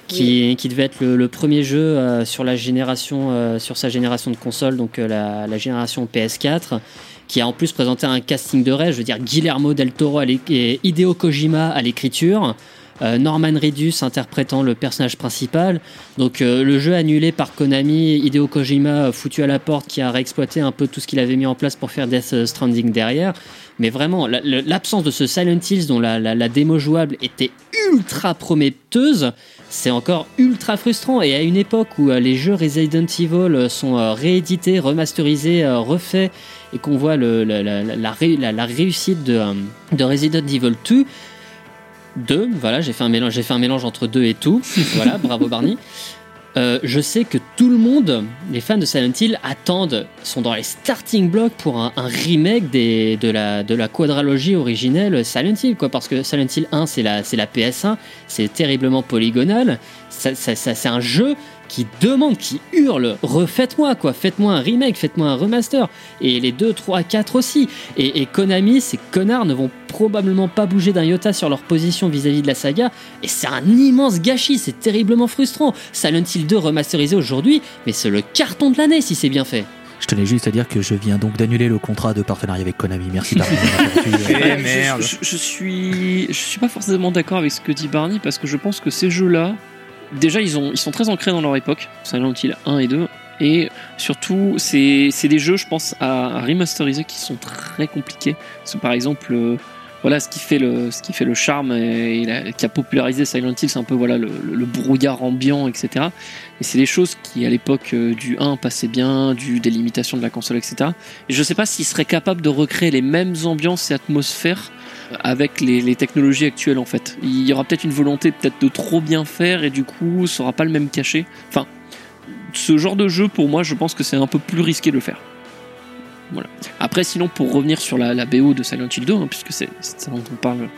qui, qui devait être le, le premier jeu euh, sur la génération euh, sur sa génération de consoles donc euh, la, la génération PS4 qui a en plus présenté un casting de rêve. Je veux dire Guillermo del Toro à et Hideo Kojima à l'écriture Norman Reedus interprétant le personnage principal. Donc euh, le jeu annulé par Konami, Hideo Kojima euh, foutu à la porte qui a réexploité un peu tout ce qu'il avait mis en place pour faire Death Stranding derrière. Mais vraiment, la- la- l'absence de ce Silent Hills dont la, démo jouable était ultra prometteuse, c'est encore ultra frustrant. Et à une époque où euh, les jeux Resident Evil euh, sont euh, réédités, remasterisés, euh, refaits, et qu'on voit la, la- la- la ré- la- la réussite euh, de Resident Evil 2, 2, voilà, j'ai fait un mélange, j'ai fait un mélange entre 2 et tout. [LAUGHS] Voilà, bravo Barney. Euh, je sais que tout le monde, les fans de Silent Hill, attendent, sont dans les starting blocks pour un, un remake des, de, la, de la quadralogie originelle Silent Hill, quoi, parce que Silent Hill 1, c'est la, c'est la PS1, c'est terriblement polygonal, ça, ça- ça- c'est un jeu qui demande, qui hurle, refaites-moi, quoi, faites-moi un remake, faites-moi un remaster, et les 2, 3, 4 aussi. Et, et Konami, ces connards ne vont probablement pas bouger d'un iota sur leur position vis-à-vis de la saga, et c'est un immense gâchis, c'est terriblement frustrant. Silent Hill 2 remasterisé aujourd'hui, mais c'est le carton de l'année si c'est bien fait. Je tenais juste à dire que je viens donc d'annuler le contrat de partenariat avec Konami. Merci Barney. [LAUGHS] Eh, je suis, je suis pas forcément d'accord avec ce que dit Barney parce que je pense que ces jeux-là, déjà, ils, ont, ils sont très ancrés dans leur époque, Silent Hill 1 et 2, et surtout, c'est des jeux, je pense, à, remasteriser qui sont très compliqués. Parce que, par exemple, euh, voilà, ce qui fait le, qui fait le charme et, qui a popularisé Silent Hill, c'est un peu voilà le, brouillard ambiant, etc. Et c'est des choses qui, à l'époque euh, du 1, passaient bien, des limitations de la console, etc. Et je sais pas s'ils seraient capables de recréer les mêmes ambiances et atmosphères avec les, technologies actuelles en fait. Il y aura peut-être une volonté peut-être de trop bien faire et du coup ça aura pas le même cachet. Enfin, ce genre de jeu pour moi je pense que c'est un peu plus risqué de le faire. Voilà. Après sinon pour revenir sur la, BO de Silent Hill 2 hein, puisque c'est ça dont on parle.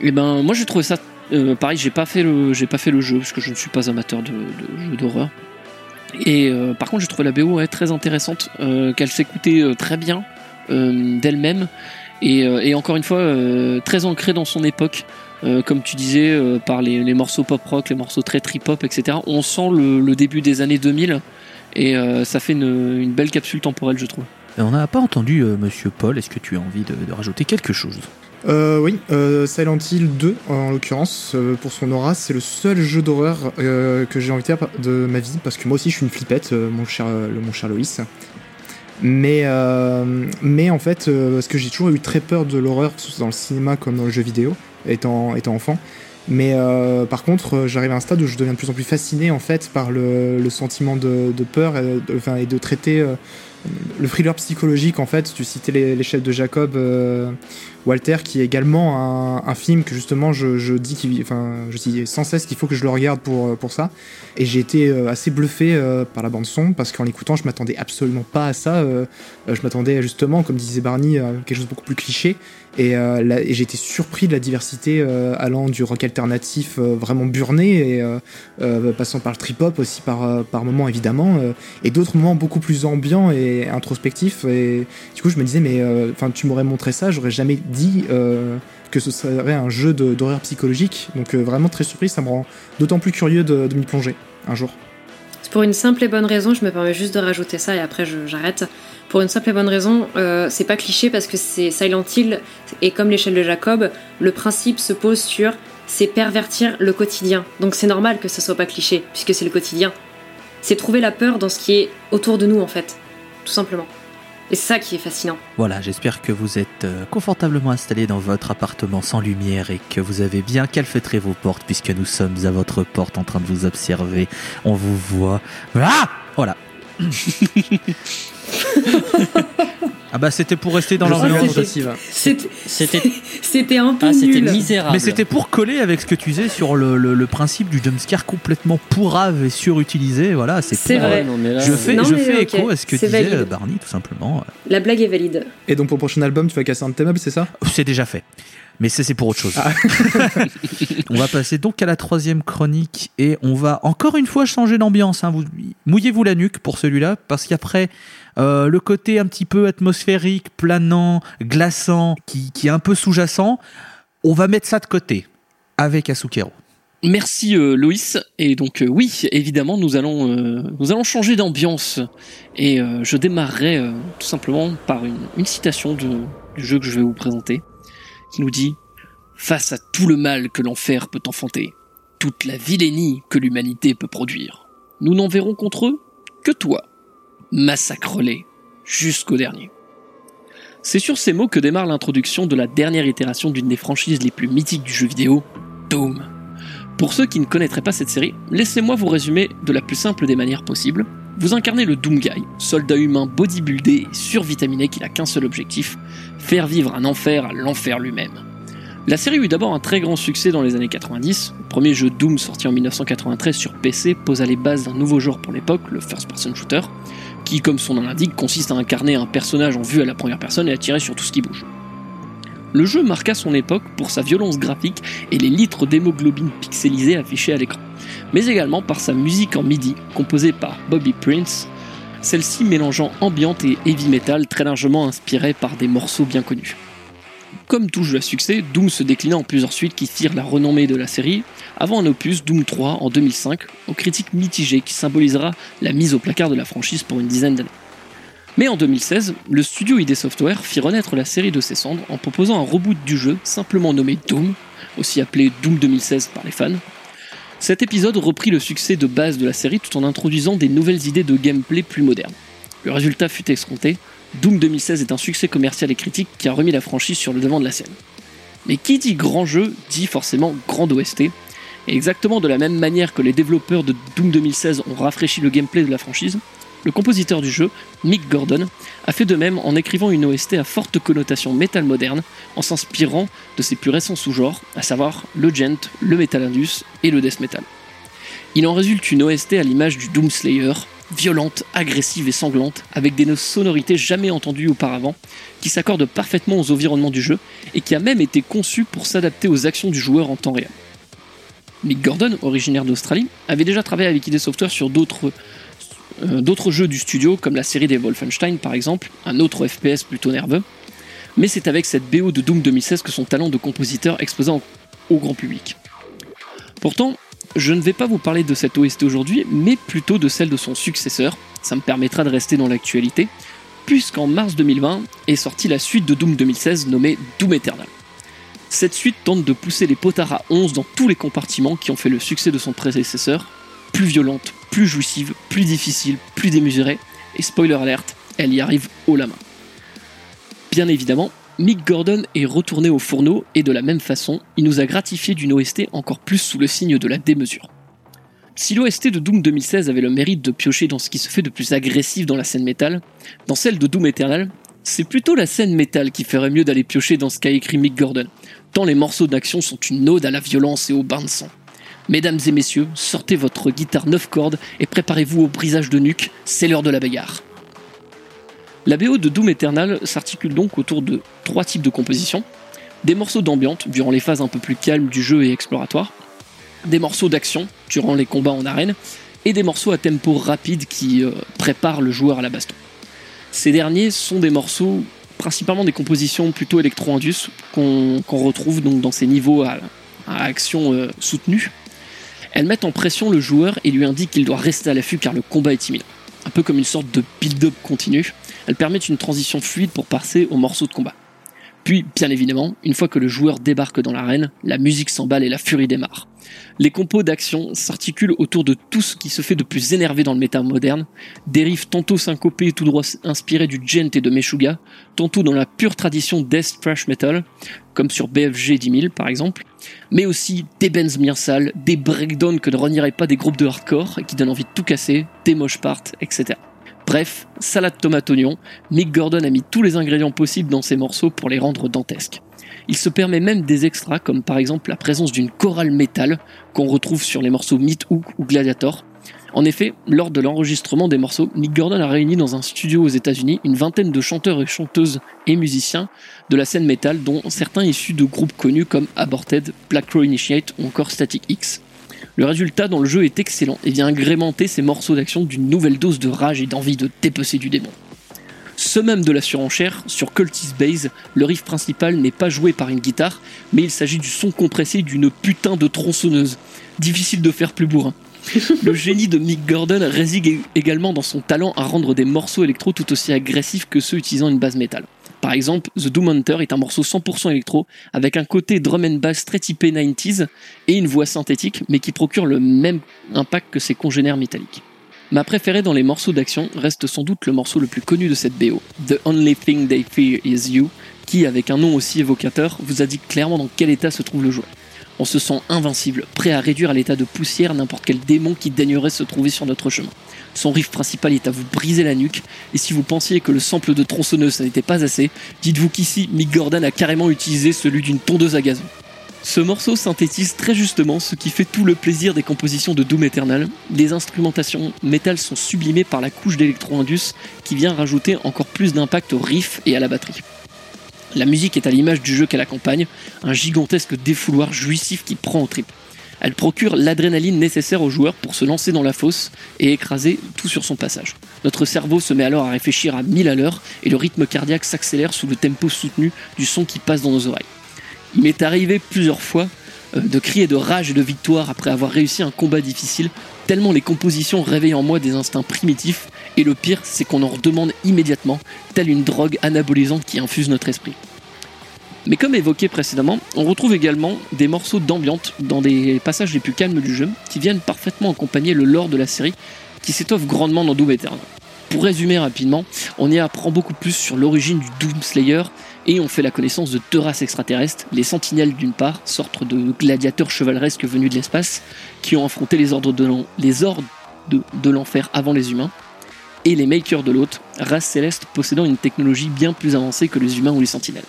Et ben moi j'ai trouvé ça euh, pareil j'ai pas fait le j'ai pas fait le jeu parce que je ne suis pas amateur de, jeux d'horreur. Et euh, par contre j'ai trouvé la BO ouais, très intéressante euh, qu'elle s'écoutait très bien d'elle-même et, euh, et encore une fois euh, très ancré dans son époque euh, comme tu disais euh, par les, les morceaux pop rock les morceaux très trip hop etc on sent le, le début des années 2000 et euh, ça fait une, une belle capsule temporelle je trouve Et on n'a pas entendu euh, Monsieur Paul. Est-ce que tu as envie de, de rajouter quelque chose? Euh, oui, euh, Silent Hill 2, en l'occurrence, euh, pour son aura, c'est le seul jeu d'horreur euh, que j'ai envie de faire de ma vie, parce que moi aussi je suis une flippette, euh, mon, cher, euh, mon cher Loïs. Mais, euh, mais en fait, euh, parce que j'ai toujours eu très peur de l'horreur, que ce soit dans le cinéma comme dans le jeu vidéo, étant, étant enfant. Mais euh, par contre, euh, j'arrive à un stade où je deviens de plus en plus fasciné en fait par le, le sentiment de, de peur et de, enfin, et de traiter euh, le thriller psychologique en fait. Tu citais les, de Jacob, euh, Walter, qui est également un, film que justement je, dis, sans cesse qu'il faut que je le regarde pour, euh, pour ça. Et j'ai été euh, assez bluffé euh, par la bande son parce qu'en l'écoutant, je m'attendais absolument pas à ça. je m'attendais justement, comme disait Barney, à quelque chose de beaucoup plus cliché. Et, euh, j'ai été surpris de la diversité allant du rock alternatif vraiment burné et passant par le trip-hop aussi par, par moments évidemment et d'autres moments beaucoup plus ambiants et introspectifs et du coup je me disais mais enfin tu m'aurais montré ça j'aurais jamais dit euh, que ce serait un jeu d'horreur psychologique donc euh, vraiment très surpris ça me rend d'autant plus curieux de, m'y plonger un jour pour une simple et bonne raison, je me permets juste de rajouter ça et après j'arrête. Pour une simple et bonne raison, euh, c'est pas cliché parce que c'est Silent Hill et comme l'échelle de Jacob, le principe se pose sur c'est pervertir le quotidien. Donc c'est normal que ce soit pas cliché puisque c'est le quotidien. C'est trouver la peur dans ce qui est autour de nous en fait, tout simplement. Et c'est ça qui est fascinant. Voilà, j'espère que vous êtes euh, confortablement installé dans votre appartement sans lumière et que vous avez bien calfeutré vos portes puisque nous sommes à votre porte en train de vous observer. On vous voit. Ah Voilà. [LAUGHS] ah bah c'était pour rester dans l'ambiance. c'était- un peu ah, nul. misérable. Mais c'était pour coller avec ce que tu disais sur le, le- le principe du jumpscare complètement pourrave et surutilisé. Voilà, c'est C'est vrai. Non, mais là, Je fais, Non, je mais fais écho à ce que disait valide. euh, Barney, tout simplement. La blague est valide. et donc pour le prochain album tu vas casser un de tes meubles c'est ça? C'est déjà fait. Mais ça, c'est pour autre chose. Ah. [LAUGHS] on va passer donc à la troisième chronique et on va encore une fois changer d'ambiance. hein. Vous- Mouillez-vous la nuque pour celui-là parce qu'après, euh, le côté un petit peu atmosphérique, planant, glaçant, qui, est un peu sous-jacent, on va mettre ça de côté avec Asukero. Merci euh, Loïs. Et donc euh, oui, évidemment, nous allons euh, nous allons changer d'ambiance. Et je démarrerai tout simplement par une, citation du jeu que je vais vous présenter, qui nous dit Face à tout le mal que l'enfer peut enfanter, toute la vilainie que l'humanité peut produire, nous n'en verrons contre eux que toi. Massacre-les jusqu'au dernier. C'est sur ces mots que démarre l'introduction de la dernière itération d'une des franchises les plus mythiques du jeu vidéo, Doom. Pour ceux qui ne connaîtraient pas cette série, laissez-moi vous résumer de la plus simple des manières possibles. Vous incarnez le Doom Guy, soldat humain bodybuildé et survitaminé qui n'a qu'un seul objectif, faire vivre un enfer à l'enfer lui-même. La série eut d'abord un très grand succès dans les années 90. Le premier jeu Doom sorti en 1993 sur PC posa les bases d'un nouveau genre pour l'époque, le first-person shooter, qui, comme son nom l'indique, consiste à incarner un personnage en vue à la première personne et à tirer sur tout ce qui bouge. Le jeu marqua son époque pour sa violence graphique et les litres d'hémoglobine pixelisés affichés à l'écran, mais également par sa musique en MIDI, composée par Bobby Prince, celle-ci mélangeant ambiante et heavy metal très largement inspirée par des morceaux bien connus. Comme tout jeu à succès, Doom se déclina en plusieurs suites qui firent la renommée de la série, avant un opus Doom 3 en 2005, aux critiques mitigées qui symbolisera la mise au placard de la franchise pour une dizaine d'années. Mais en 2016, le studio ID Software fit renaître la série de ses cendres en proposant un reboot du jeu simplement nommé Doom, aussi appelé Doom 2016 par les fans. Cet épisode reprit le succès de base de la série tout en introduisant des nouvelles idées de gameplay plus modernes. Le résultat fut escompté, Doom 2016 est un succès commercial et critique qui a remis la franchise sur le devant de la scène. Mais qui dit grand jeu dit forcément grande OST, et exactement de la même manière que les développeurs de Doom 2016 ont rafraîchi le gameplay de la franchise, le compositeur du jeu, Mick Gordon, a fait de même en écrivant une OST à forte connotation métal moderne, en s'inspirant de ses plus récents sous-genres, à savoir le gent, le metal indus et le death metal. Il en résulte une OST à l'image du Doom Slayer, violente, agressive et sanglante, avec des sonorités jamais entendues auparavant, qui s'accordent parfaitement aux environnements du jeu et qui a même été conçue pour s'adapter aux actions du joueur en temps réel. Mick Gordon, originaire d'Australie, avait déjà travaillé avec ID Software sur d'autres euh, jeux du studio, comme la série des Wolfenstein par exemple, un autre FPS plutôt nerveux. Mais c'est avec cette BO de Doom 2016 que son talent de compositeur explosa au grand public. Pourtant, je ne vais pas vous parler de cette OST aujourd'hui, mais plutôt de celle de son successeur. Ça me permettra de rester dans l'actualité, puisqu'en mars 2020 est sortie la suite de Doom 2016 nommée Doom Eternal. Cette suite tente de pousser les potards à 11 dans tous les compartiments qui ont fait le succès de son prédécesseur, plus violente, plus jouissive, plus difficile, plus démesurée, et spoiler alert, elle y arrive haut la main. Bien évidemment, Mick Gordon est retourné au fourneau et de la même façon, il nous a gratifié d'une OST encore plus sous le signe de la démesure. Si l'OST de Doom 2016 avait le mérite de piocher dans ce qui se fait de plus agressif dans la scène métal, dans celle de Doom Eternal, c'est plutôt la scène métal qui ferait mieux d'aller piocher dans ce qu'a écrit Mick Gordon, tant les morceaux d'action sont une ode à la violence et au bain de sang. Mesdames et messieurs, sortez votre guitare 9 cordes et préparez-vous au brisage de nuque, c'est l'heure de la bagarre. La BO de Doom Eternal s'articule donc autour de trois types de compositions. Des morceaux d'ambiance durant les phases un peu plus calmes du jeu et exploratoires, des morceaux d'action durant les combats en arène, et des morceaux à tempo rapide qui euh, préparent le joueur à la baston. Ces derniers sont des morceaux, principalement des compositions plutôt électro-indus, qu'on retrouve donc dans ces niveaux à, à action euh, soutenue. Elles mettent en pression le joueur et lui indiquent qu'il doit rester à l'affût car le combat est imminent. Un peu comme une sorte de build-up continu, elles permettent une transition fluide pour passer aux morceaux de combat. Puis, bien évidemment, une fois que le joueur débarque dans l'arène, la musique s'emballe et la furie démarre. Les compos d'action s'articulent autour de tout ce qui se fait de plus énervé dans le métal moderne, riffs tantôt syncopés et tout droit inspirés du gent et de Meshuga, tantôt dans la pure tradition death thrash metal, comme sur BFG 10000 par exemple, mais aussi des bends bien des breakdowns que ne renieraient pas des groupes de hardcore et qui donnent envie de tout casser, des mosh parts, etc. Bref, salade tomate oignon, Mick Gordon a mis tous les ingrédients possibles dans ses morceaux pour les rendre dantesques. Il se permet même des extras comme par exemple la présence d'une chorale métal qu'on retrouve sur les morceaux Meat Hook ou Gladiator. En effet, lors de l'enregistrement des morceaux, Mick Gordon a réuni dans un studio aux États-Unis une vingtaine de chanteurs et chanteuses et musiciens de la scène métal, dont certains issus de groupes connus comme Aborted, Black Crow Initiate ou encore Static X. Le résultat dans le jeu est excellent et vient agrémenter ces morceaux d'action d'une nouvelle dose de rage et d'envie de dépecer du démon. Ce même de la surenchère, sur Cultist Base, le riff principal n'est pas joué par une guitare, mais il s'agit du son compressé d'une putain de tronçonneuse. Difficile de faire plus bourrin. [LAUGHS] Le génie de Mick Gordon réside également dans son talent à rendre des morceaux électro tout aussi agressifs que ceux utilisant une base métal. Par exemple, The Doom Hunter est un morceau 100% électro, avec un côté drum and bass très typé 90s et une voix synthétique, mais qui procure le même impact que ses congénères métalliques. Ma préférée dans les morceaux d'action reste sans doute le morceau le plus connu de cette BO, The Only Thing They Fear Is You, qui, avec un nom aussi évocateur, vous indique clairement dans quel état se trouve le joueur. On se sent invincible, prêt à réduire à l'état de poussière n'importe quel démon qui daignerait se trouver sur notre chemin. Son riff principal est à vous briser la nuque, et si vous pensiez que le sample de tronçonneuse n'était pas assez, dites-vous qu'ici Mick Gordon a carrément utilisé celui d'une tondeuse à gazon. Ce morceau synthétise très justement ce qui fait tout le plaisir des compositions de Doom Eternal. Les instrumentations métal sont sublimées par la couche d'électro-indus qui vient rajouter encore plus d'impact au riff et à la batterie. La musique est à l'image du jeu qu'elle accompagne, un gigantesque défouloir jouissif qui prend au trip. Elle procure l'adrénaline nécessaire au joueur pour se lancer dans la fosse et écraser tout sur son passage. Notre cerveau se met alors à réfléchir à 1000 à l'heure et le rythme cardiaque s'accélère sous le tempo soutenu du son qui passe dans nos oreilles. Il m'est arrivé plusieurs fois euh, de crier de rage et de victoire après avoir réussi un combat difficile, tellement les compositions réveillent en moi des instincts primitifs Et le pire, c'est qu'on en redemande immédiatement, telle une drogue anabolisante qui infuse notre esprit. Mais comme évoqué précédemment, on retrouve également des morceaux d'ambiance dans des passages les plus calmes du jeu qui viennent parfaitement accompagner le lore de la série qui s'étoffe grandement dans Doom Eternal. Pour résumer rapidement, on y apprend beaucoup plus sur l'origine du Doom Slayer et on fait la connaissance de deux races extraterrestres, les Sentinelles d'une part, sorte de gladiateurs chevaleresques venus de l'espace, qui ont affronté les ordres de l'enfer avant les humains, et les Makers de l'autre, race céleste possédant une technologie bien plus avancée que les humains ou les Sentinelles.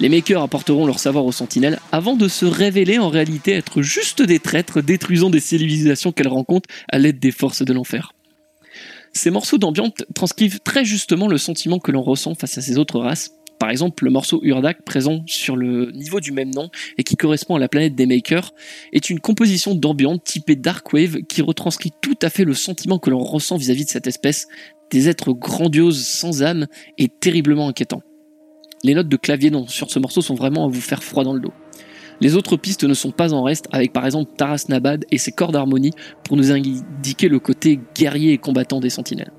Les Makers apporteront leur savoir aux Sentinelles avant de se révéler en réalité être juste des traîtres détruisant des civilisations qu'elles rencontrent à l'aide des forces de l'enfer. Ces morceaux d'ambiance transcrivent très justement le sentiment que l'on ressent face à ces autres races. Par exemple, le morceau Urdak présent sur le niveau du même nom et qui correspond à la planète des Makers est une composition d'ambiance typée Dark Wave qui retranscrit tout à fait le sentiment que l'on ressent vis-à-vis de cette espèce, des êtres grandioses sans âme et terriblement inquiétants. Les notes de clavier sur ce morceau sont vraiment à vous faire froid dans le dos. Les autres pistes ne sont pas en reste, avec par exemple Taras Nabad et ses corps d'harmonie pour nous indiquer le côté guerrier et combattant des sentinelles.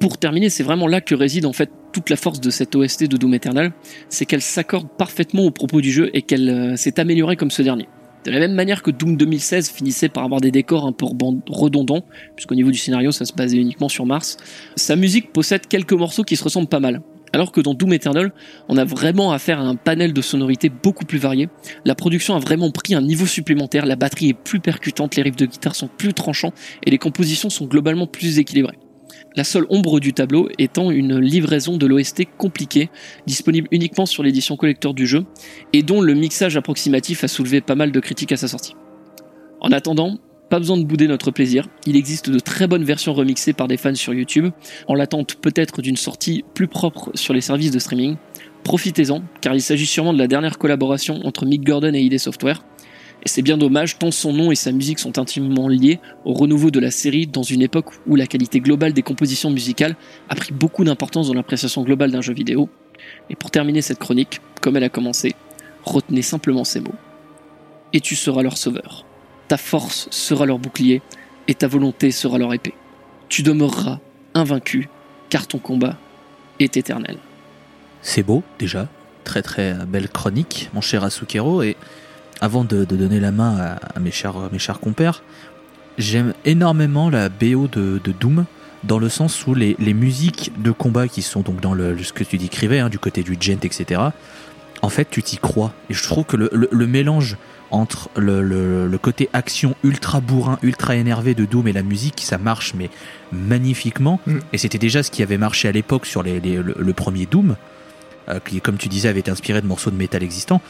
Pour terminer, c'est vraiment là que réside en fait toute la force de cette OST de Doom Eternal, c'est qu'elle s'accorde parfaitement au propos du jeu et qu'elle euh, s'est améliorée comme ce dernier. De la même manière que Doom 2016 finissait par avoir des décors un peu redondants, puisqu'au niveau du scénario ça se basait uniquement sur Mars, sa musique possède quelques morceaux qui se ressemblent pas mal. Alors que dans Doom Eternal, on a vraiment affaire à un panel de sonorités beaucoup plus varié. La production a vraiment pris un niveau supplémentaire, la batterie est plus percutante, les riffs de guitare sont plus tranchants et les compositions sont globalement plus équilibrées. La seule ombre du tableau étant une livraison de l'OST compliquée, disponible uniquement sur l'édition collector du jeu, et dont le mixage approximatif a soulevé pas mal de critiques à sa sortie. En attendant, pas besoin de bouder notre plaisir, il existe de très bonnes versions remixées par des fans sur YouTube, en l'attente peut-être d'une sortie plus propre sur les services de streaming. Profitez-en, car il s'agit sûrement de la dernière collaboration entre Mick Gordon et ID Software, et c'est bien dommage tant son nom et sa musique sont intimement liés au renouveau de la série dans une époque où la qualité globale des compositions musicales a pris beaucoup d'importance dans l'appréciation globale d'un jeu vidéo. Et pour terminer cette chronique, comme elle a commencé, retenez simplement ces mots. Et tu seras leur sauveur. Ta force sera leur bouclier, et ta volonté sera leur épée. Tu demeureras invaincu, car ton combat est éternel. C'est beau, déjà. Très très euh, belle chronique, mon cher Asukero. Et avant de, donner la main à, mes, chers, mes chers compères, j'aime énormément la BO de, Doom, dans le sens où les, les musiques de combat qui sont donc dans le, ce que tu décrivais, hein, du côté du gent, etc., en fait, tu t'y crois. Et je trouve que le- le mélange entre le, le- le côté action ultra bourrin, ultra énervé de Doom et la musique, ça marche, mais magnifiquement. Mm. Et c'était déjà ce qui avait marché à l'époque sur les- les- le, le premier Doom, euh, qui, comme tu disais, avait été inspiré de morceaux de métal existants.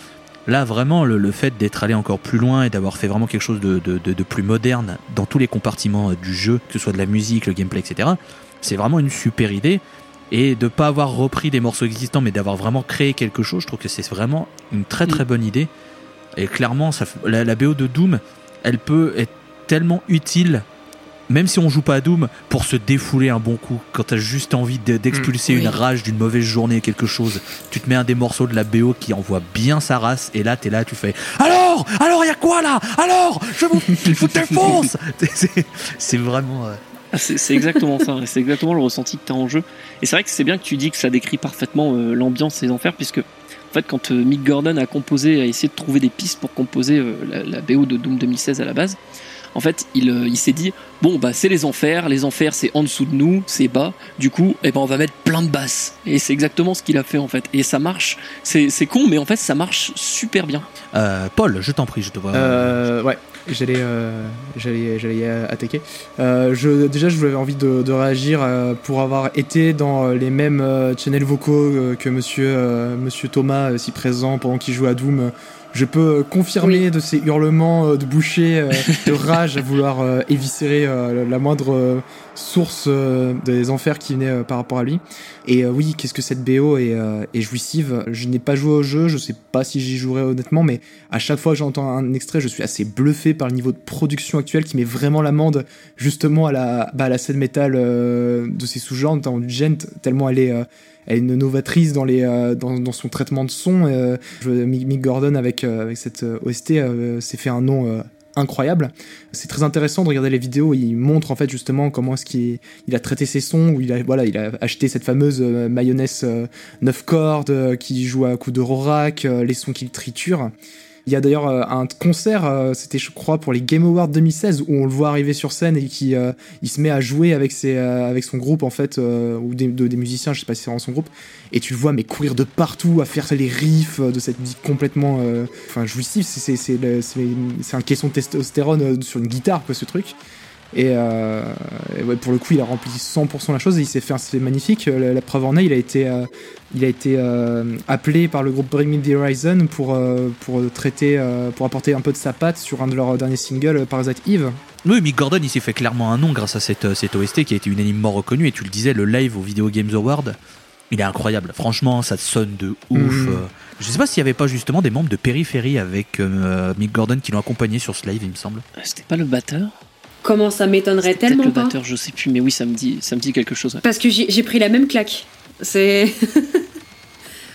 Là, vraiment, le, fait d'être allé encore plus loin et d'avoir fait vraiment quelque chose de, de- de- de plus moderne dans tous les compartiments euh, du jeu, que ce soit de la musique, le gameplay, etc., c'est vraiment une super idée. Et de pas avoir repris des morceaux existants, mais d'avoir vraiment créé quelque chose, je trouve que c'est vraiment une très très bonne idée. Et clairement, ça, la, la BO de Doom, elle peut être tellement utile, même si on joue pas à Doom, pour se défouler un bon coup. Quand t'as juste envie de- d'expulser Mm, une rage d'une mauvaise journée, quelque chose, tu te mets un des morceaux de la BO qui envoie bien sa race, et là t'es là, tu fais Alors Alors il y a quoi là Alors Je vous, vous défonce [LAUGHS] C'est- vraiment. euh, Ah, c'est exactement ça, c'est exactement le ressenti que tu as en jeu. Et c'est vrai que c'est bien que tu dis que ça décrit parfaitement euh, l'ambiance les enfers, puisque en fait, quand euh, Mick Gordon a composé, a essayé de trouver des pistes pour composer euh, la, la BO de Doom 2016 à la base, en fait, il, euh, il s'est dit bon, bah c'est les enfers, les enfers c'est en dessous de nous, c'est bas, du coup, eh ben, on va mettre plein de basses. Et c'est exactement ce qu'il a fait en fait. Et ça marche, c'est c'est con, mais en fait, ça marche super bien. euh, Paul, je t'en prie, je te vois. Euh, ouais, j'allais, euh, j'allais, j'allais y attaquer. Euh, je, déjà, je voulais envie de, de réagir euh, pour avoir été dans euh, les mêmes euh, channels vocaux euh, que Monsieur, euh, Monsieur Thomas, euh, si présent pendant qu'il joue à Doom. Je peux euh, confirmer de ces hurlements euh, de boucher, euh, de [LAUGHS] rage à vouloir euh, éviscérer euh, la moindre euh, source euh, des enfers qui venait euh, par rapport à lui. Et euh, oui, qu'est-ce que cette BO est, euh, est jouissive? Je n'ai pas joué au jeu, je sais pas si j'y jouerai honnêtement, mais à chaque fois que j'entends un extrait, je suis assez bluffé par le niveau de production actuel qui met vraiment l'amende justement à la, bah, à la scène métal euh, de ses sous-genres, notamment du gent, tellement elle est, elle est une novatrice dans, les, euh, dans, dans son traitement de son. Euh, Mick Gordon avec, euh, avec cette OST s'est fait un nom incroyable. C'est très intéressant de regarder les vidéos. Il montre en fait justement comment est-ce qu'il il a traité ses sons. Où il a acheté cette fameuse euh, mayonnaise euh, 9 cordes euh, qui joue à coup de rorac, euh, les sons qu'il triture. Il y a d'ailleurs euh, un concert, euh, c'était je crois pour les Game Awards 2016 où on le voit arriver sur scène et qui euh, il se met à jouer avec ses avec son groupe en fait ou des, de- musiciens, je sais pas si c'est vraiment son groupe et tu le vois mais courir de partout à faire les riffs de cette musique complètement enfin jouissif, c'est un caisson de testostérone sur une guitare quoi ce truc. Et, euh, et ouais, pour le coup, il a rempli 100% la chose et il s'est fait, c'est magnifique. La, la preuve en est, il a été, euh, il a été euh, appelé par le groupe Bring Me the Horizon pour, euh, pour traiter, euh, pour apporter un peu de sa patte sur un de leurs derniers singles, euh, Parasite Eve. Oui, Mick Gordon, il s'est fait clairement un nom grâce à cette, euh, cette OST qui a été unanimement reconnue. Et tu le disais, le live au Video Games Award, il est incroyable. Franchement, ça sonne de ouf. Euh, Je sais pas s'il y avait pas justement des membres de Périphérie avec euh, Mick Gordon qui l'ont accompagné sur ce live, il me semble. C'était pas le batteur? Comment ça m'étonnerait tellement le pas batteur, je sais plus, mais oui, ça me dit, ça me dit quelque chose. ouais. Parce que j'ai pris la même claque. C'est. [LAUGHS]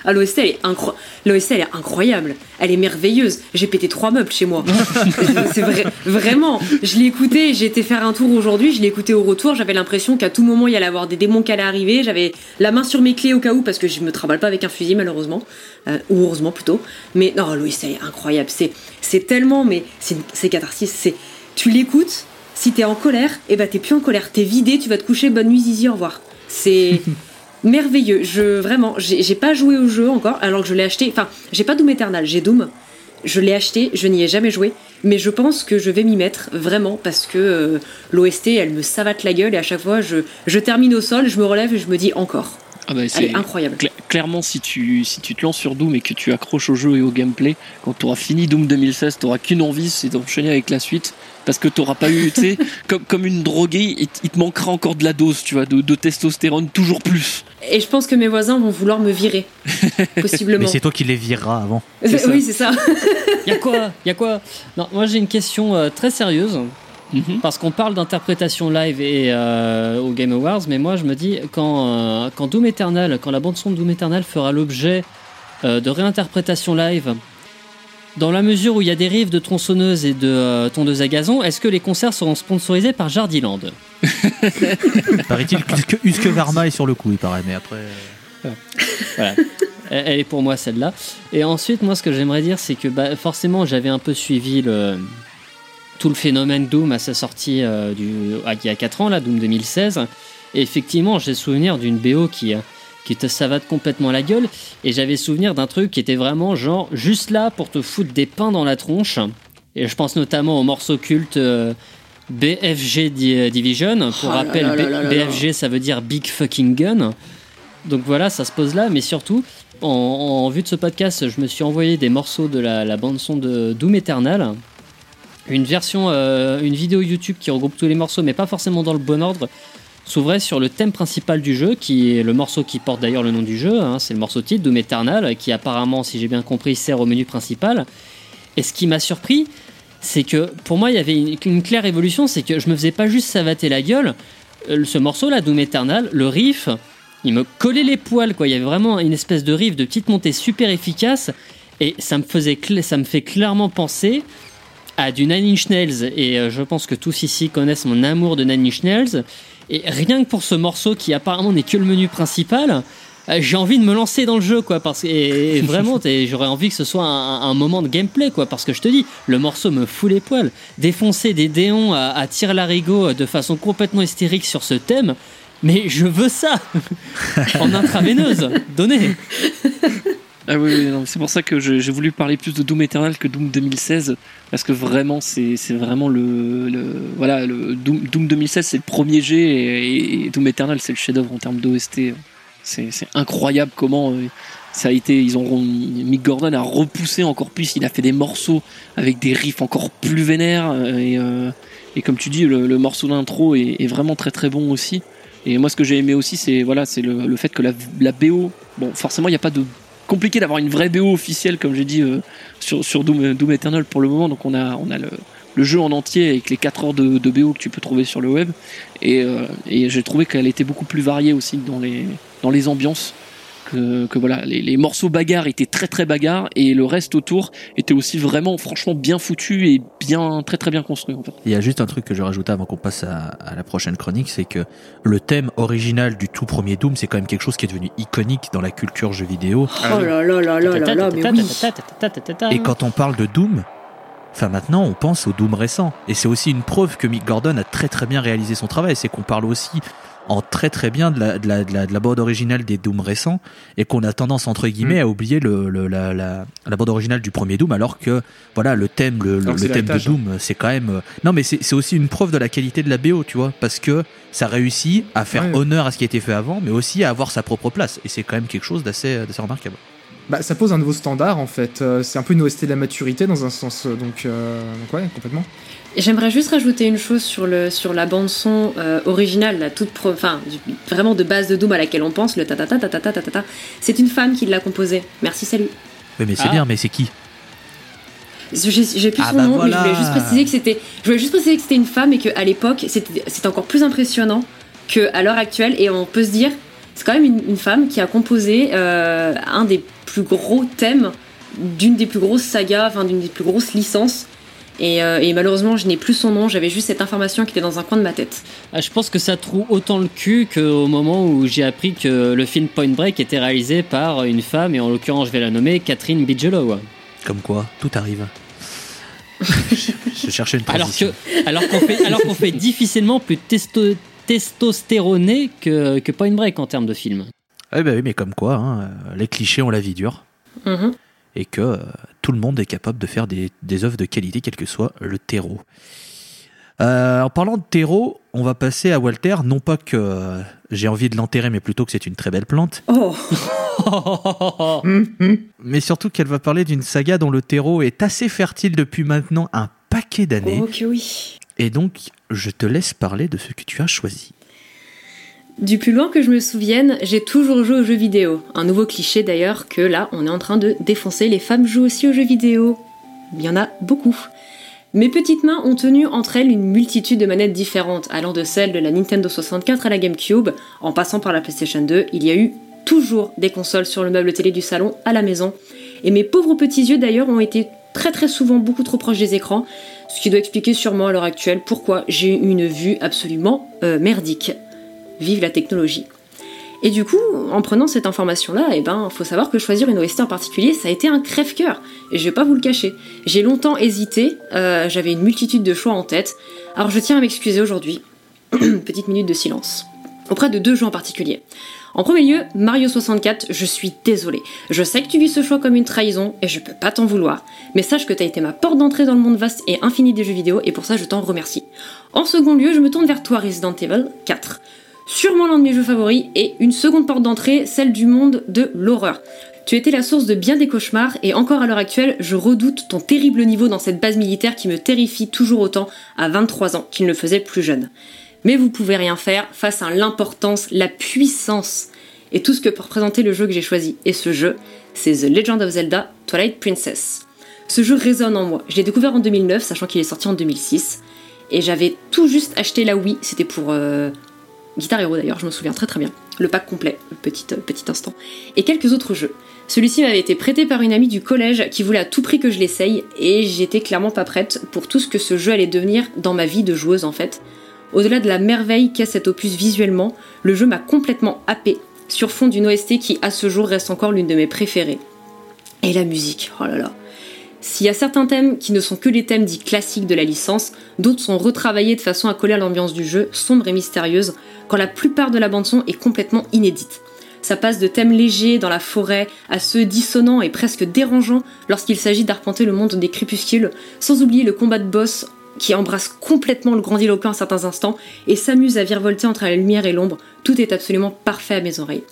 Ah, l'OST, elle est, incro... l'OST, elle est incroyable. Elle est merveilleuse. J'ai pété trois meubles chez moi. [LAUGHS] c'est vrai, vraiment. Je l'ai écouté, j'ai été faire un tour aujourd'hui, je l'ai écouté au retour. J'avais l'impression qu'à tout moment, il y allait avoir des démons qui allaient arriver. J'avais la main sur mes clés au cas où, parce que je me travaille pas avec un fusil, malheureusement. Euh, ou heureusement plutôt. Mais non, l'OST, elle est incroyable. C'est, c'est tellement, mais c'est, c'est catharsis. C'est, tu l'écoutes, si t'es en colère, et bah t'es plus en colère. T'es vidé, tu vas te coucher, bonne nuit, zizi, au revoir. C'est [LAUGHS] merveilleux. Je vraiment, j'ai pas joué au jeu encore, alors que je l'ai acheté. Enfin, j'ai pas Doom Eternal, j'ai Doom. Je l'ai acheté, je n'y ai jamais joué, mais je pense que je vais m'y mettre vraiment parce que euh, l'OST, elle me savate la gueule et à chaque fois, je, je termine au sol, je me relève et je me dis encore. Ah bah, c'est est incroyable. cla- clairement si tu si tu te lances sur Doom et que tu accroches au jeu et au gameplay, quand tu auras fini Doom 2016, tu auras qu'une envie, c'est d'enchaîner avec la suite. Parce que tu pas eu, tu sais, [LAUGHS] comme, comme une droguée, il, te manquera encore de la dose, tu vois, de, de testostérone toujours plus. Et je pense que mes voisins vont vouloir me virer, [LAUGHS] possiblement. Mais c'est toi qui les vireras avant. [LAUGHS] oui, c'est ça. Y a quoi Y a quoi? Non, moi j'ai une question euh, très sérieuse. Mhm. Parce qu'on parle d'interprétation live et euh, au Game Awards, mais moi je me dis quand, euh, quand Doom Eternal, quand la bande son de Doom Eternal fera l'objet euh, de réinterprétation live, dans la mesure où il y a des riffs de tronçonneuses et de euh, tondeuses à gazon, est-ce que les concerts seront sponsorisés par Jardiland? [LAUGHS] Paraît-il que Huske Varma est sur le coup, il paraît, mais après. euh, Voilà. Elle est pour moi celle-là. Et ensuite, moi, ce que j'aimerais dire, c'est que bah, forcément, j'avais un peu suivi le, tout le phénomène Doom à sa sortie euh, du, il y a 4 ans, là, Doom 2016. Et effectivement, j'ai souvenir d'une BO qui, qui te savate complètement la gueule. Et j'avais souvenir d'un truc qui était vraiment genre juste là pour te foutre des pains dans la tronche. Et je pense notamment au morceau culte euh, BFG Di- Division. Pour Oh là rappel, là là B- là là. BFG, ça veut dire Big Fucking Gun. Donc voilà, ça se pose là, mais surtout, en, en vue de ce podcast, je me suis envoyé des morceaux de la, la bande-son de Doom Eternal. Une version, euh, une vidéo YouTube qui regroupe tous les morceaux, mais pas forcément dans le bon ordre, s'ouvrait sur le thème principal du jeu, qui est le morceau qui porte d'ailleurs le nom du jeu, hein, c'est le morceau titre, Doom Eternal, qui apparemment, si j'ai bien compris, sert au menu principal. Et ce qui m'a surpris, c'est que pour moi, il y avait une, claire évolution, c'est que je me faisais pas juste savater la gueule. Euh, Ce morceau-là, Doom Eternal, le riff, il me collait les poils, quoi. Il y avait vraiment une espèce de riff, de petite montée super efficace, et ça me faisait, ça me fait clairement penser à du Nine Inch Nails. Et euh, je pense que tous ici connaissent mon amour de Nine Inch Nails. Et rien que pour ce morceau qui apparemment n'est que le menu principal, euh, j'ai envie de me lancer dans le jeu, quoi. Parce que et, et [LAUGHS] vraiment, j'aurais envie que ce soit un, un moment de gameplay, quoi. Parce que je te dis, le morceau me fout les poils. Défoncer des déons à, à tir larigot de façon complètement hystérique sur ce thème. Mais je veux ça [LAUGHS] en intraveineuse. Donnez. Ah c'est pour ça que j'ai voulu parler plus de Doom Eternal que Doom 2016 parce que vraiment c'est vraiment le, voilà Doom, Doom 2016 c'est le premier jet et, Doom Eternal c'est le chef-d'œuvre en termes d'OST. C'est incroyable comment euh, ça a été ils ont Mick Gordon a repoussé encore plus, il a fait des morceaux avec des riffs encore plus vénères euh, et euh, et comme tu dis le, morceau d'intro est, vraiment très très bon aussi. Et moi ce que j'ai aimé aussi c'est voilà c'est le, le fait que la, la BO bon forcément il n'y a pas de compliqué d'avoir une vraie BO officielle, comme j'ai dit, euh, sur, sur Doom, Eternal pour le moment. Donc on a, le, jeu en entier avec les 4 heures de, BO que tu peux trouver sur le web. Et, euh, et j'ai trouvé qu'elle était beaucoup plus variée aussi dans les ambiances que, que voilà, les, les morceaux bagarres étaient très très bagarres et le reste autour était aussi vraiment franchement bien foutu et bien très très bien construit en fait. Il y a juste un truc que je rajoutais avant qu'on passe à, à la prochaine chronique, c'est que le thème original du tout premier Doom, c'est quand même quelque chose qui est devenu iconique dans la culture jeu vidéo. Oh là là là là là là, mais oui. Et quand on parle de Doom, enfin maintenant on pense au Doom récent. Et c'est aussi une preuve que Mick Gordon a très très bien réalisé son travail. C'est qu'on parle aussi en très très bien de la, de la, de la, de la bande originale des Doom récents et qu'on a tendance entre guillemets à oublier le, le- la, la, la bande originale du premier Doom alors que voilà le thème le, le, thème de hein. Doom c'est quand même euh, non mais c'est c'est aussi une preuve de la qualité de la BO tu vois parce que ça réussit à faire Ouais. honneur à ce qui a été fait avant mais aussi à avoir sa propre place et c'est quand même quelque chose d'assez d'assez remarquable Bah, ça pose un nouveau standard en fait. Euh, c'est un peu une OST de la maturité dans un sens. euh, Donc, euh, donc ouais, complètement. J'aimerais juste rajouter une chose sur, le, sur la bande-son euh, originale, la toute pro- enfin, du- vraiment de base de Doom à laquelle on pense, le ta ta ta ta ta ta ta ta ta. C'est une femme qui l'a composé. Merci, salut. oui mais c'est Ah. bien mais c'est qui? J'ai plus Ah son bah nom, mais je voulais juste préciser que c'était, je voulais juste préciser que c'était une femme et qu'à l'époque, c'était c'était encore plus impressionnant qu'à l'heure actuelle. Et on peut se dire, c'est quand même une, une femme qui a composé euh, un des plus gros thèmes d'une des plus grosses sagas, enfin d'une des plus grosses licences. Et, euh, et malheureusement, je n'ai plus son nom. J'avais juste cette information qui était dans un coin de ma tête. Ah, je pense que ça trouve autant le cul qu'au moment où j'ai appris que le film Point Break était réalisé par une femme, et en l'occurrence, je vais la nommer Catherine Bigelow. comme quoi tout arrive je, [LAUGHS] je cherchais une Alors transition alors qu'on fait, alors qu'on fait difficilement plus testo- testostéroné que, que Point Break en termes de film. Eh ben oui, mais comme quoi, hein, les clichés ont la vie dure Mhm. et que euh, tout le monde est capable de faire des, des œuvres de qualité, quel que soit le terreau. Euh, en parlant de terreau, on va passer à Walter. Non pas que euh, j'ai envie de l'enterrer, mais plutôt que c'est une très belle plante. Oh, hum. [LAUGHS] Mais surtout qu'elle va parler d'une saga dont le terreau est assez fertile depuis maintenant un paquet d'années. oh oui. Et donc, je te laisse parler de ce que tu as choisi. Du plus loin que je me souvienne, j'ai toujours joué aux jeux vidéo. Un nouveau cliché d'ailleurs que là, on est en train de défoncer. Les femmes jouent aussi aux jeux vidéo. Il y en a beaucoup. Mes petites mains ont tenu entre elles une multitude de manettes différentes, allant de celles de la Nintendo 64 à la GameCube, en passant par la PlayStation 2. Il y a eu toujours des consoles sur le meuble télé du salon à la maison. Et mes pauvres petits yeux d'ailleurs ont été très très souvent beaucoup trop proches des écrans, ce qui doit expliquer sûrement à l'heure actuelle pourquoi j'ai une vue absolument euh, merdique. Vive la technologie. Et du coup, en prenant cette information-là, eh ben, faut savoir que choisir une OST en particulier, ça a été un crève-cœur. Et je vais pas vous le cacher. J'ai longtemps hésité, euh, j'avais une multitude de choix en tête. Alors je tiens à m'excuser aujourd'hui. [CLEARS THROAT] Petite minute de silence. Auprès de deux jeux en particulier. En premier lieu, Mario 64, je suis désolée. Je sais que tu vis ce choix comme une trahison et je peux pas t'en vouloir. Mais sache que t'as été ma porte d'entrée dans le monde vaste et infini des jeux vidéo et pour ça je t'en remercie. En second lieu, je me tourne vers toi, Resident Evil 4 sûrement l'un de mes jeux favoris, et une seconde porte d'entrée, celle du monde de l'horreur. Tu étais la source de bien des cauchemars, et encore à l'heure actuelle, je redoute ton terrible niveau dans cette base militaire qui me terrifie toujours autant à 23 ans qu'il ne le faisait plus jeune. Mais vous pouvez rien faire face à l'importance, la puissance, et tout ce que peut représenter le jeu que j'ai choisi. Et ce jeu, c'est The Legend of Zelda Twilight Princess. Ce jeu résonne en moi. Je l'ai découvert en 2009, sachant qu'il est sorti en 2006. Et j'avais tout juste acheté la Wii, c'était pour euh, Guitar Hero d'ailleurs, je me souviens très très bien. Le pack complet, le petit, euh, petit instant. Et quelques autres jeux. Celui-ci m'avait été prêté par une amie du collège qui voulait à tout prix que je l'essaye, et j'étais clairement pas prête pour tout ce que ce jeu allait devenir dans ma vie de joueuse en fait. Au-delà de la merveille qu'est cet opus visuellement, le jeu m'a complètement happé, sur fond d'une OST qui à ce jour reste encore l'une de mes préférées. Et la musique, oh là là. S'il y a certains thèmes qui ne sont que les thèmes dits classiques de la licence, d'autres sont retravaillés de façon à coller à l'ambiance du jeu, sombre et mystérieuse, quand la plupart de la bande-son est complètement inédite. Ça passe de thèmes légers dans la forêt à ceux dissonants et presque dérangeants lorsqu'il s'agit d'arpenter le monde des crépuscules, sans oublier le combat de boss qui embrasse complètement le grandiloquent à certains instants et s'amuse à virevolter entre la lumière et l'ombre. Tout est absolument parfait à mes oreilles.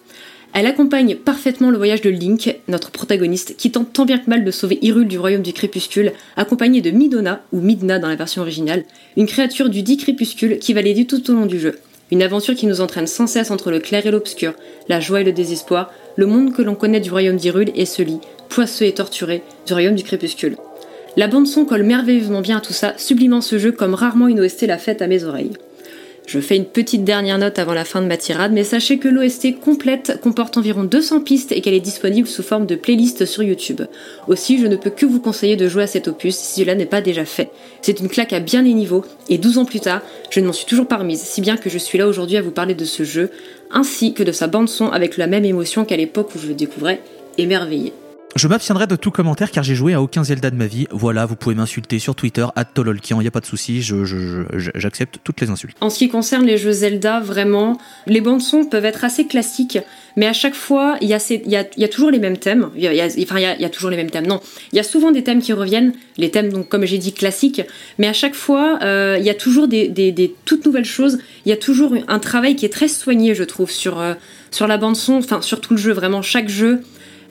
Elle accompagne parfaitement le voyage de Link, notre protagoniste, qui tente tant bien que mal de sauver Hyrule du royaume du crépuscule, accompagné de Midona, ou Midna dans la version originale, une créature du dit crépuscule qui va l'aider tout au long du jeu. Une aventure qui nous entraîne sans cesse entre le clair et l'obscur, la joie et le désespoir, le monde que l'on connaît du royaume d'Hyrule et celui, poisseux et torturé, du royaume du crépuscule. La bande son colle merveilleusement bien à tout ça, sublimant ce jeu comme rarement une OST l'a faite à mes oreilles. Je fais une petite dernière note avant la fin de ma tirade, mais sachez que l'OST complète comporte environ 200 pistes et qu'elle est disponible sous forme de playlist sur YouTube. Aussi, je ne peux que vous conseiller de jouer à cet opus si cela n'est pas déjà fait. C'est une claque à bien les niveaux, et 12 ans plus tard, je ne m'en suis toujours pas remise, si bien que je suis là aujourd'hui à vous parler de ce jeu, ainsi que de sa bande-son avec la même émotion qu'à l'époque où je le découvrais, émerveillé. Je m'abstiendrai de tout commentaire car j'ai joué à aucun Zelda de ma vie. Voilà, vous pouvez m'insulter sur Twitter, Tololkian, y a pas de souci, j'accepte toutes les insultes. En ce qui concerne les jeux Zelda, vraiment, les bandes son peuvent être assez classiques, mais à chaque fois, il y, a il il toujours les mêmes thèmes. Il il enfin, il y a, il toujours les mêmes thèmes. Non, il y a souvent des thèmes qui reviennent, les thèmes, donc comme j'ai dit, classiques, mais à chaque fois, euh, il y a toujours des, toutes nouvelles choses. Il y a toujours un travail qui est très soigné, je trouve, sur, euh, sur la bande son, enfin, sur tout le jeu. Vraiment, chaque jeu,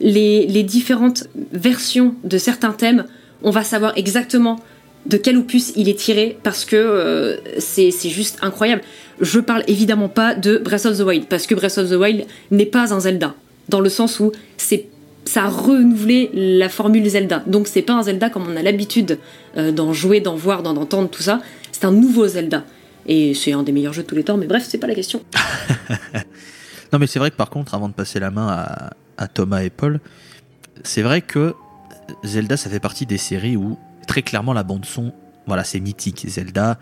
les, différentes versions de certains thèmes, on va savoir exactement de quel opus il est tiré parce que euh, c'est c'est juste incroyable. Je parle évidemment pas de Breath of the Wild parce que Breath of the Wild n'est pas un Zelda dans le sens où c'est ça a renouvelé la formule Zelda. Donc c'est pas un Zelda comme on a l'habitude euh, d'en jouer, d'en voir, d'en entendre tout ça. C'est un nouveau Zelda. Et c'est un des meilleurs jeux de tous les temps, mais bref, c'est pas la question. [LAUGHS] Non mais c'est vrai que par contre, avant de passer la main à, à Thomas et Paul, c'est vrai que Zelda, ça fait partie des séries où très clairement la bande son, voilà, c'est mythique. Zelda,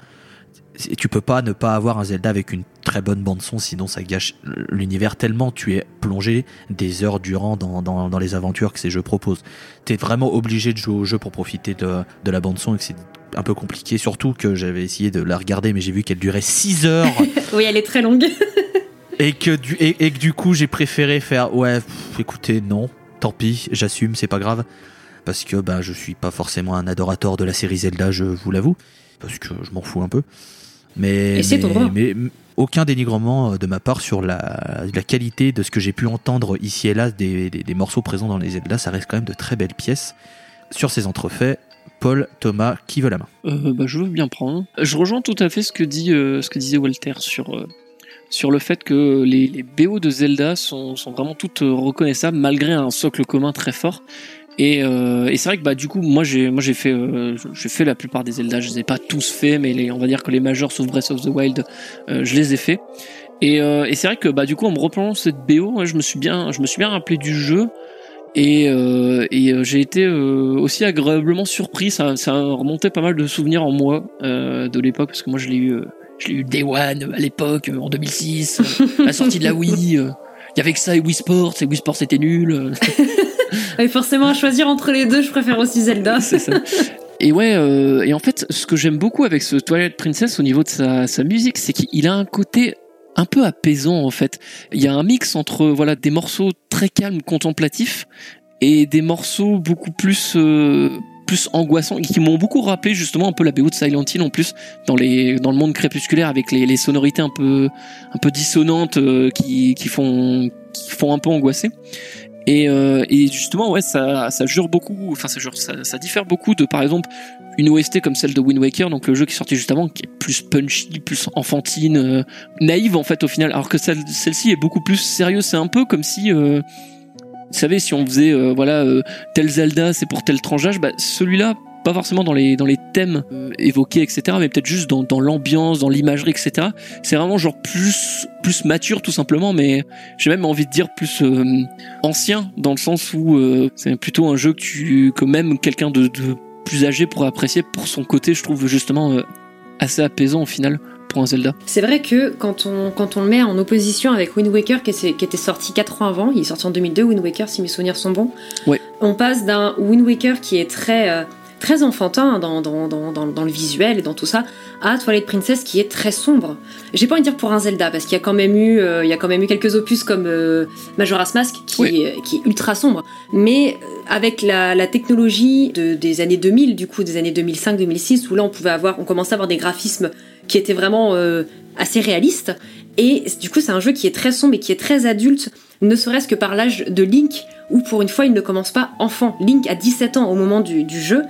tu peux pas ne pas avoir un Zelda avec une très bonne bande son, sinon ça gâche l'univers tellement tu es plongé des heures durant dans, dans, dans les aventures que ces jeux proposent. T'es vraiment obligé de jouer au jeu pour profiter de, de la bande son et que c'est un peu compliqué, surtout que j'avais essayé de la regarder mais j'ai vu qu'elle durait 6 heures [LAUGHS] oui, elle est très longue. [LAUGHS] et que du, et, et que du coup j'ai préféré faire ouais pff, écoutez non tant pis j'assume c'est pas grave. Parce que bah je suis pas forcément un adorateur de la série Zelda je vous l'avoue. Parce que je m'en fous un peu. Mais Et c'est ton mais- mais aucun dénigrement euh, de ma part sur la, la qualité de ce que j'ai pu entendre ici et là des, des- des morceaux présents dans les Zelda. Ça reste quand même de très belles pièces. Sur ces entrefaits Paul Thomas qui veut la main? Euh, bah, je veux bien prendre. Je rejoins tout à fait ce que, dit, euh, ce que disait Walter sur, euh, sur le fait que les, les BO de Zelda sont, sont vraiment toutes euh, reconnaissables malgré un socle commun très fort. Et, euh, et c'est vrai que bah, du coup, moi j'ai moi j'ai fait, euh, j'ai fait la plupart des Zelda. Je les ai pas tous faits, mais les, on va dire que les majeurs, sauf Breath of the Wild, euh, je les ai faits. Et, euh, et c'est vrai que bah, du coup, en me replongeant cette BO, je, me suis bien, je me suis bien rappelé du jeu. Et, euh, et euh, j'ai été euh, aussi agréablement surpris. Ça, ça a remonté pas mal de souvenirs en moi de l'époque parce que moi je l'ai eu, je l'ai eu Day One à l'époque euh, en 2006, euh, la sortie de la Wii. euh, Il y avait que ça et Wii Sports et Wii Sports c'était nul. euh, [LAUGHS] Et forcément, à choisir entre les deux, je préfère aussi Zelda. [LAUGHS] c'est ça. Et ouais, euh, et en fait, ce que j'aime beaucoup avec ce Twilight Princess au niveau de sa, sa musique, c'est qu'il a un côté un peu apaisant en fait. Il y a un mix entre voilà des morceaux très calmes, contemplatifs, et des morceaux beaucoup plus euh, plus angoissants, qui m'ont beaucoup rappelé justement un peu la BO de Silent Hill en plus dans les dans le monde crépusculaire avec les, les sonorités un peu un peu dissonantes euh, qui qui font qui font un peu angoisser. Et, euh, et justement, ouais, ça, ça jure beaucoup, enfin, ça jure, ça, ça diffère beaucoup de, par exemple, une OST comme celle de Wind Waker, donc le jeu qui est sorti juste avant, qui est plus punchy, plus enfantine, euh, naïve en fait au final, alors que celle, celle-ci est beaucoup plus sérieuse. C'est un peu comme si, euh, vous savez, si on faisait, euh, voilà, euh, tel Zelda, c'est pour tel tranche d'âge, bah, celui-là, pas forcément dans les dans les thèmes euh, évoqués, etc., mais peut-être juste dans, l'ambiance, dans l'imagerie, etc. C'est vraiment genre plus plus mature tout simplement, mais j'ai même envie de dire plus ancien dans le sens où c'est plutôt un jeu que tu que même quelqu'un de, de plus âgé pourrait apprécier pour son côté je trouve justement assez apaisant au final pour un Zelda C'est vrai que quand on, quand on le met en opposition avec Wind Waker, qui, est- qui était sorti 4 ans avant, il est sorti en 2002, Wind Waker, si mes souvenirs sont bons, Ouais. on passe d'un Wind Waker qui est très, euh, très enfantin dans, dans, dans, dans, le visuel et dans tout ça, à Twilight Princess qui est très sombre. J'ai pas envie de dire pour un Zelda, parce qu'il y a quand même eu, euh, il y a quand même eu quelques opus comme euh, Majora's Mask qui, Oui. qui est ultra sombre, mais euh, avec la, la technologie de, des années 2000, du coup des années 2005-2006, où là on pouvait avoir, on commençait à avoir des graphismes qui étaient vraiment euh, assez réalistes. Et du coup, c'est un jeu qui est très sombre et qui est très adulte, ne serait-ce que par l'âge de Link, où pour une fois, il ne commence pas enfant. Link a 17 ans au moment du, du jeu,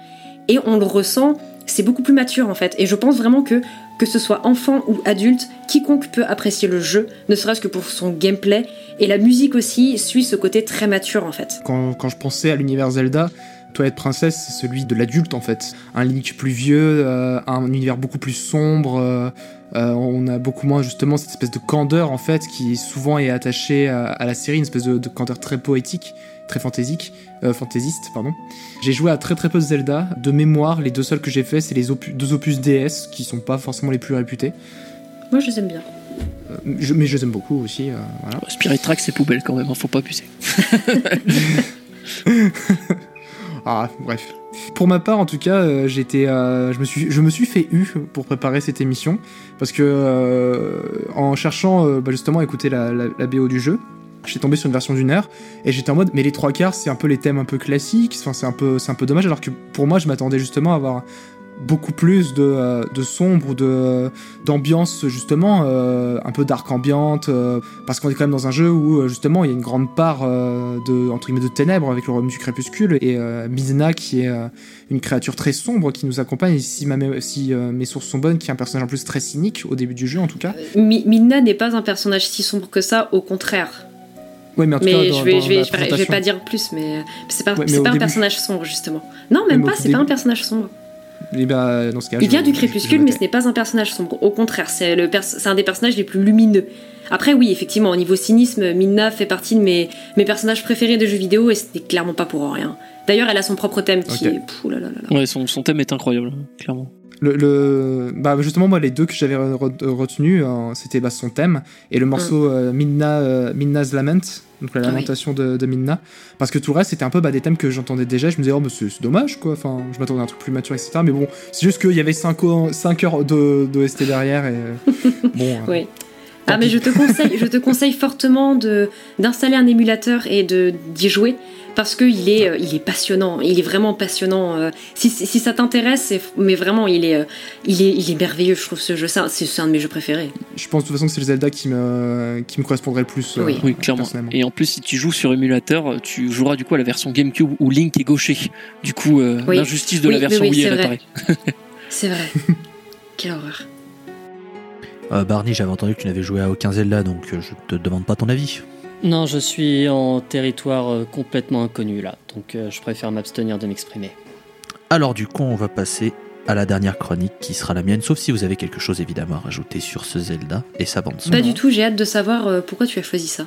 et on le ressent, c'est beaucoup plus mature en fait. Et je pense vraiment que, que ce soit enfant ou adulte, quiconque peut apprécier le jeu, ne serait-ce que pour son gameplay. Et la musique aussi suit ce côté très mature en fait. Quand, quand je pensais à l'univers Zelda, Twilight Princess, c'est celui de l'adulte en fait. Un Link plus vieux, euh, un univers beaucoup plus sombre. euh, euh, on a beaucoup moins justement cette espèce de candeur en fait qui souvent est attachée à, à la série, une espèce de, de candeur très poétique, très fantaisique, euh, fantaisiste pardon. J'ai joué à très très peu de Zelda. De mémoire, les deux seuls que j'ai fait, c'est les opus- deux opus DS qui sont pas forcément les plus réputés. Moi, je les aime bien. Euh, je- mais je les aime beaucoup aussi. euh, voilà. Spirit Track, c'est poubelle quand même, hein, faut pas abuser. [LAUGHS] [LAUGHS] Ah, bref. Pour ma part, en tout cas, euh, j'étais, euh, je me suis, je me suis fait eu pour préparer cette émission parce que euh, en cherchant euh, bah, justement à écouter la, la, BO du jeu, j'ai tombé sur une version d'une heure et j'étais en mode, mais les trois quarts, c'est un peu les thèmes un peu classiques. Enfin, c'est un peu, c'est un peu dommage alors que pour moi, je m'attendais justement à avoir beaucoup plus de, euh, de sombre ou de d'ambiance justement euh, un peu dark ambiante euh, parce qu'on est quand même dans un jeu où justement il y a une grande part euh, de entre guillemets de ténèbres avec le royaume du crépuscule et Midna qui est une créature très sombre qui nous accompagne et si, ma mé- si mes sources sont bonnes qui est un personnage en plus très cynique au début du jeu en tout cas Mi- Midna n'est pas un personnage si sombre que ça, au contraire. ouais mais en tout Mais cas je, dans- vais, dans je, vais, je, vais, pas dire plus, mais c'est pas, Ouais, pas un début- personnage sombre, justement. Non, même pas, c'est pas un début- personnage sombre. Eh ben, dans ce cas Il je- vient du crépuscule, je mais ce n'est pas un personnage sombre. Au contraire, c'est le pers- c'est un des personnages les plus lumineux. Après, oui, effectivement, au niveau cynisme, Midna fait partie de mes, mes personnages préférés de jeux vidéo et ce n'est clairement pas pour rien. D'ailleurs, elle a son propre thème qui est. Pouh là là là là. Ouais, son, son thème est incroyable, clairement. Le, le- bah justement moi les deux que j'avais re- re- retenus euh, c'était bah, son thème et le morceau euh, Midna euh, Midna's Lament donc la oui. lamentation de, de Midna. Parce que tout le reste c'était un peu bah, des thèmes que j'entendais déjà. Je me disais oh mais c'est c'est dommage quoi. Enfin je m'attendais à un truc plus mature etc mais bon c'est juste qu'il y avait 5 heures de d'OST derrière et euh, [LAUGHS] bon euh, Oui. Ah mais je te conseille, je te conseille fortement de d'installer un émulateur et de d'y jouer parce que il est euh, il est passionnant, il est vraiment passionnant. euh, si, si si ça t'intéresse, mais vraiment il est euh, il est il est merveilleux. Je trouve ce jeu, c'est un, c'est un de mes jeux préférés. je pense de toute façon que c'est le Zelda qui me qui me correspondrait le plus euh, Oui. Clairement. Et en plus, si tu joues sur émulateur, tu joueras du coup à la version GameCube où Link est gaucher. Du coup, euh, Oui. l'injustice de Oui, la version Wii, c'est elle vrai. apparaît. [LAUGHS] C'est vrai. [LAUGHS] Quelle horreur. Euh, Barney, j'avais entendu que tu n'avais joué à aucun Zelda, donc euh, je te demande pas ton avis. Non, je suis en territoire euh, complètement inconnu là, donc je préfère m'abstenir de m'exprimer. Alors du coup, on va passer à la dernière chronique qui sera la mienne, sauf si vous avez quelque chose évidemment à rajouter sur ce Zelda et sa bande son. Pas du tout. J'ai hâte de savoir pourquoi tu as choisi ça.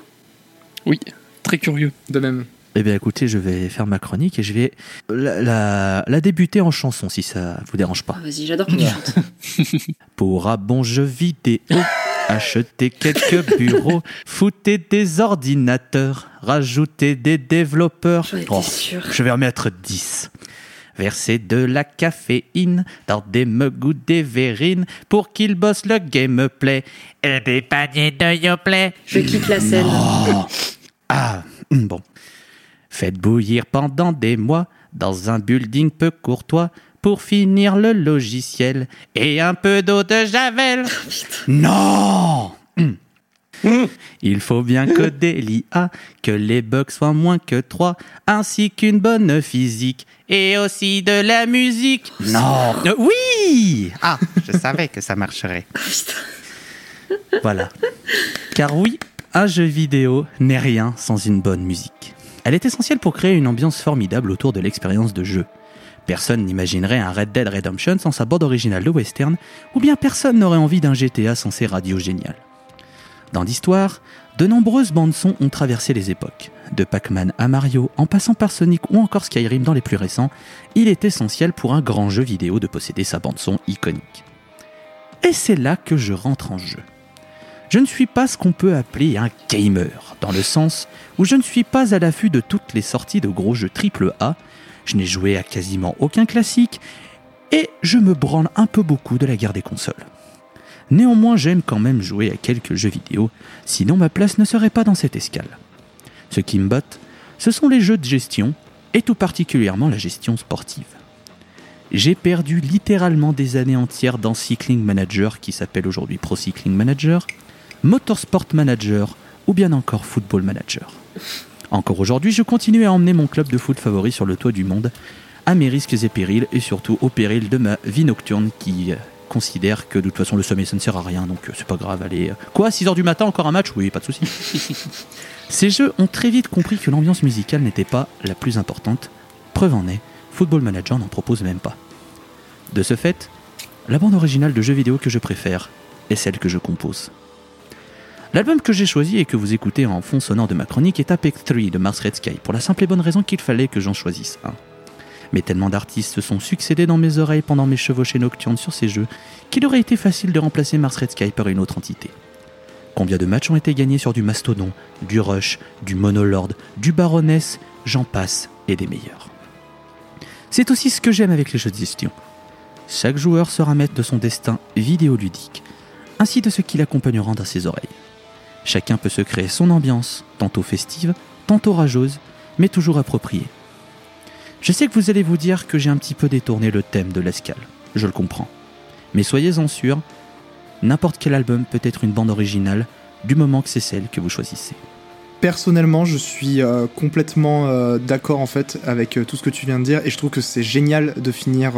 Oui, très curieux. de même Eh bien écoutez, je vais faire ma chronique et je vais la, la- la débuter en chanson si ça vous dérange pas. Ah, Vas-y, j'adore quand tu chantes. [LAUGHS] Pour un bon jeu vidéo, [LAUGHS] achetez quelques bureaux, foutez des ordinateurs, rajoutez des développeurs. Oh, je vais en mettre 10. Versez de la caféine dans des mugs ou des verrines pour qu'ils bossent le gameplay. Et des paniers de Yoplait. Je quitte la scène. Ah, bon. Faites bouillir pendant des mois dans un building peu courtois pour finir le logiciel et un peu d'eau de javel. [LAUGHS] non Hum. Il faut bien coder l'IA, [LAUGHS] que les bugs soient moins que 3, ainsi qu'une bonne physique et aussi de la musique. Non Euh, Oui Ah, je [LAUGHS] savais que ça marcherait. Putain. Voilà. Car oui, un jeu vidéo n'est rien sans une bonne musique. Elle est essentielle pour créer une ambiance formidable autour de l'expérience de jeu. Personne n'imaginerait un Red Dead Redemption sans sa bande originale de western, ou bien personne n'aurait envie d'un GTA sans ses radios géniales. Dans l'histoire, de nombreuses bandes-sons ont traversé les époques. De Pac-Man à Mario, en passant par Sonic ou encore Skyrim dans les plus récents, il est essentiel pour un grand jeu vidéo de posséder sa bande-son iconique. Et c'est là que je rentre en jeu. Je ne suis pas ce qu'on peut appeler un gamer, dans le sens où je ne suis pas à l'affût de toutes les sorties de gros jeux AAA, je n'ai joué à quasiment aucun classique, et je me branle un peu beaucoup de la guerre des consoles. Néanmoins, j'aime quand même jouer à quelques jeux vidéo, sinon ma place ne serait pas dans cette escale. Ce qui me botte, ce sont les jeux de gestion, et tout particulièrement la gestion sportive. J'ai perdu littéralement des années entières dans Cycling Manager, qui s'appelle aujourd'hui Pro Cycling Manager, Motorsport Manager ou bien encore Football Manager. Encore aujourd'hui, je continue à emmener mon club de foot favori sur le toit du monde, à mes risques et périls, et surtout au péril de ma vie nocturne qui euh, considère que de toute façon le sommeil ça ne sert à rien, donc euh, c'est pas grave, allez. euh, Quoi, 6h du matin, encore un match? Oui, pas de souci. [LAUGHS] Ces jeux ont très vite compris que l'ambiance musicale n'était pas la plus importante. Preuve en est, Football Manager n'en propose même pas. De ce fait, la bande originale de jeux vidéo que je préfère est celle que je compose. L'album que j'ai choisi et que vous écoutez en fond sonore de ma chronique est Apex 3 de Mars Red Sky, pour la simple et bonne raison qu'il fallait que j'en choisisse un. Mais tellement d'artistes se sont succédés dans mes oreilles pendant mes chevauchées nocturnes sur ces jeux qu'il aurait été facile de remplacer Mars Red Sky par une autre entité. Combien de matchs ont été gagnés sur du Mastodon, du Rush, du Monolord, du Baroness, j'en passe, et des meilleurs. C'est aussi ce que j'aime avec les jeux de gestion. Chaque joueur sera maître de son destin vidéoludique, ainsi de ce qui l'accompagnera dans ses oreilles. Chacun peut se créer son ambiance, tantôt festive, tantôt rageuse, mais toujours appropriée. Je sais que vous allez vous dire que j'ai un petit peu détourné le thème de l'escale, je le comprends. Mais soyez-en sûrs, n'importe quel album peut être une bande originale, du moment que c'est celle que vous choisissez. Personnellement, je suis euh, complètement euh, d'accord en fait avec euh, tout ce que tu viens de dire et je trouve que c'est génial de finir,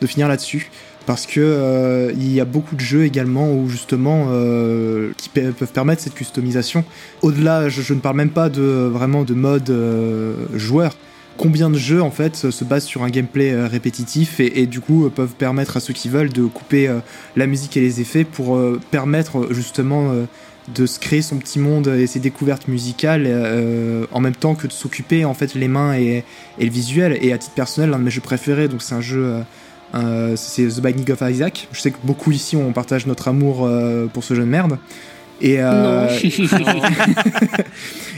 de finir là-dessus parce que euh, il y a beaucoup de jeux également où justement euh, qui pe- peuvent permettre cette customisation. Au-delà, je, ne parle même pas de vraiment de mode euh, joueur. Combien de jeux en fait se basent sur un gameplay répétitif et, du coup peuvent permettre à ceux qui veulent de couper la musique et les effets pour permettre justement de se créer son petit monde et ses découvertes musicales en même temps que de s'occuper en fait les mains et, le visuel et à titre personnel l'un de mes jeux préférés donc c'est un jeu euh, c'est The Binding of Isaac. Je sais que beaucoup ici on partage notre amour euh, pour ce jeu de merde. Et euh, [LAUGHS]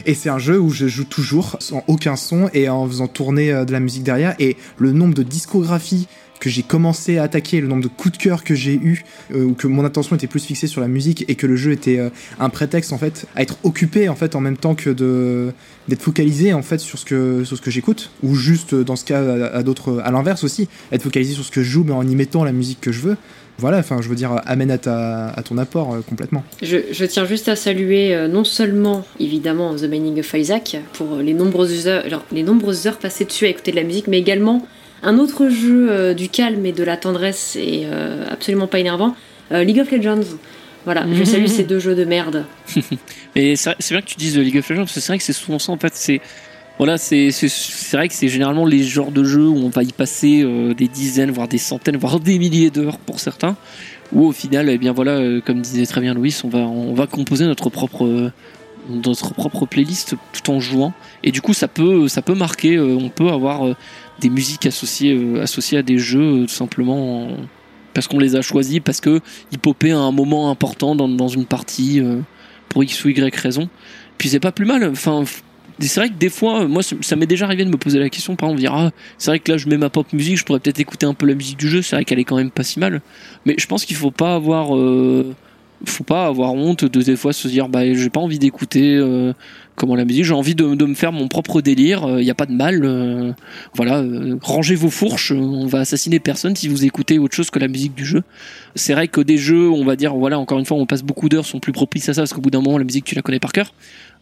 et c'est un jeu où je joue toujours sans aucun son et en faisant tourner euh, de la musique derrière. Et le nombre de discographies que j'ai commencé à attaquer, le nombre de coups de cœur que j'ai eu, euh, ou que mon attention était plus fixée sur la musique et que le jeu était euh, un prétexte en fait à être occupé en fait en même temps que de d'être focalisé en fait sur ce que sur ce que j'écoute ou juste euh, dans ce cas à, d'autres à l'inverse aussi être focalisé sur ce que je joue mais en y mettant la musique que je veux. Voilà, enfin je veux dire amène à ta à ton apport complètement. Je, je tiens juste à saluer non seulement évidemment The Binding of Isaac pour les nombreuses heures, alors, les nombreuses heures passées dessus à écouter de la musique, mais également un autre jeu euh, du calme et de la tendresse et euh, absolument pas énervant, euh, League of Legends. Voilà, je salue ces deux jeux de merde. [LAUGHS] Et c'est bien que tu dises League of Legends parce que c'est vrai que c'est souvent ça en fait. C'est voilà, c'est vrai que c'est généralement les genres de jeux où on va y passer des dizaines, voire des centaines, voire des milliers d'heures pour certains. Où au final, eh bien voilà, comme disait très bien Louis, on va on va composer notre propre notre propre playlist tout en jouant. Et du coup, ça peut ça peut marquer. euh, on peut avoir euh, des musiques associées euh, associées à des jeux tout simplement. en- parce qu'on les a choisis, parce que ils popaient à un moment important dans, dans une partie pour X ou Y raison. Puis c'est pas plus mal. Enfin, c'est vrai que des fois, moi, ça m'est déjà arrivé de me poser la question, par exemple, dire, ah, c'est vrai que là, je mets ma pop musique, je pourrais peut-être écouter un peu la musique du jeu, c'est vrai qu'elle est quand même pas si mal. Mais je pense qu'il faut pas avoir, faut pas avoir honte de des fois se dire, bah, j'ai pas envie d'écouter, euh, comment la musique, j'ai envie de, me faire mon propre délire, il y a pas de mal, euh, voilà, euh, rangez vos fourches, euh, on va assassiner personne si vous écoutez autre chose que la musique du jeu. C'est vrai que des jeux, on va dire, voilà, encore une fois, on passe beaucoup d'heures, sont plus propices à ça parce qu'au bout d'un moment, la musique, tu la connais par cœur.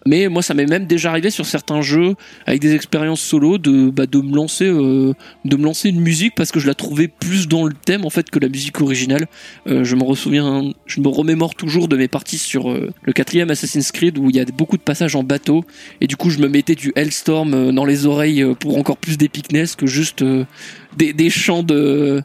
Mais moi, ça m'est même déjà arrivé sur certains jeux avec des expériences solo de bah, de me lancer euh, de me lancer une musique parce que je la trouvais plus dans le thème en fait que la musique originale. Euh, je me ressouviens, je me remémore toujours de mes parties sur euh, le quatrième Assassin's Creed où il y a beaucoup de passages en bateau et du coup je me mettais du Hellstorm euh, dans les oreilles pour encore plus d'épicness que juste des, des chants de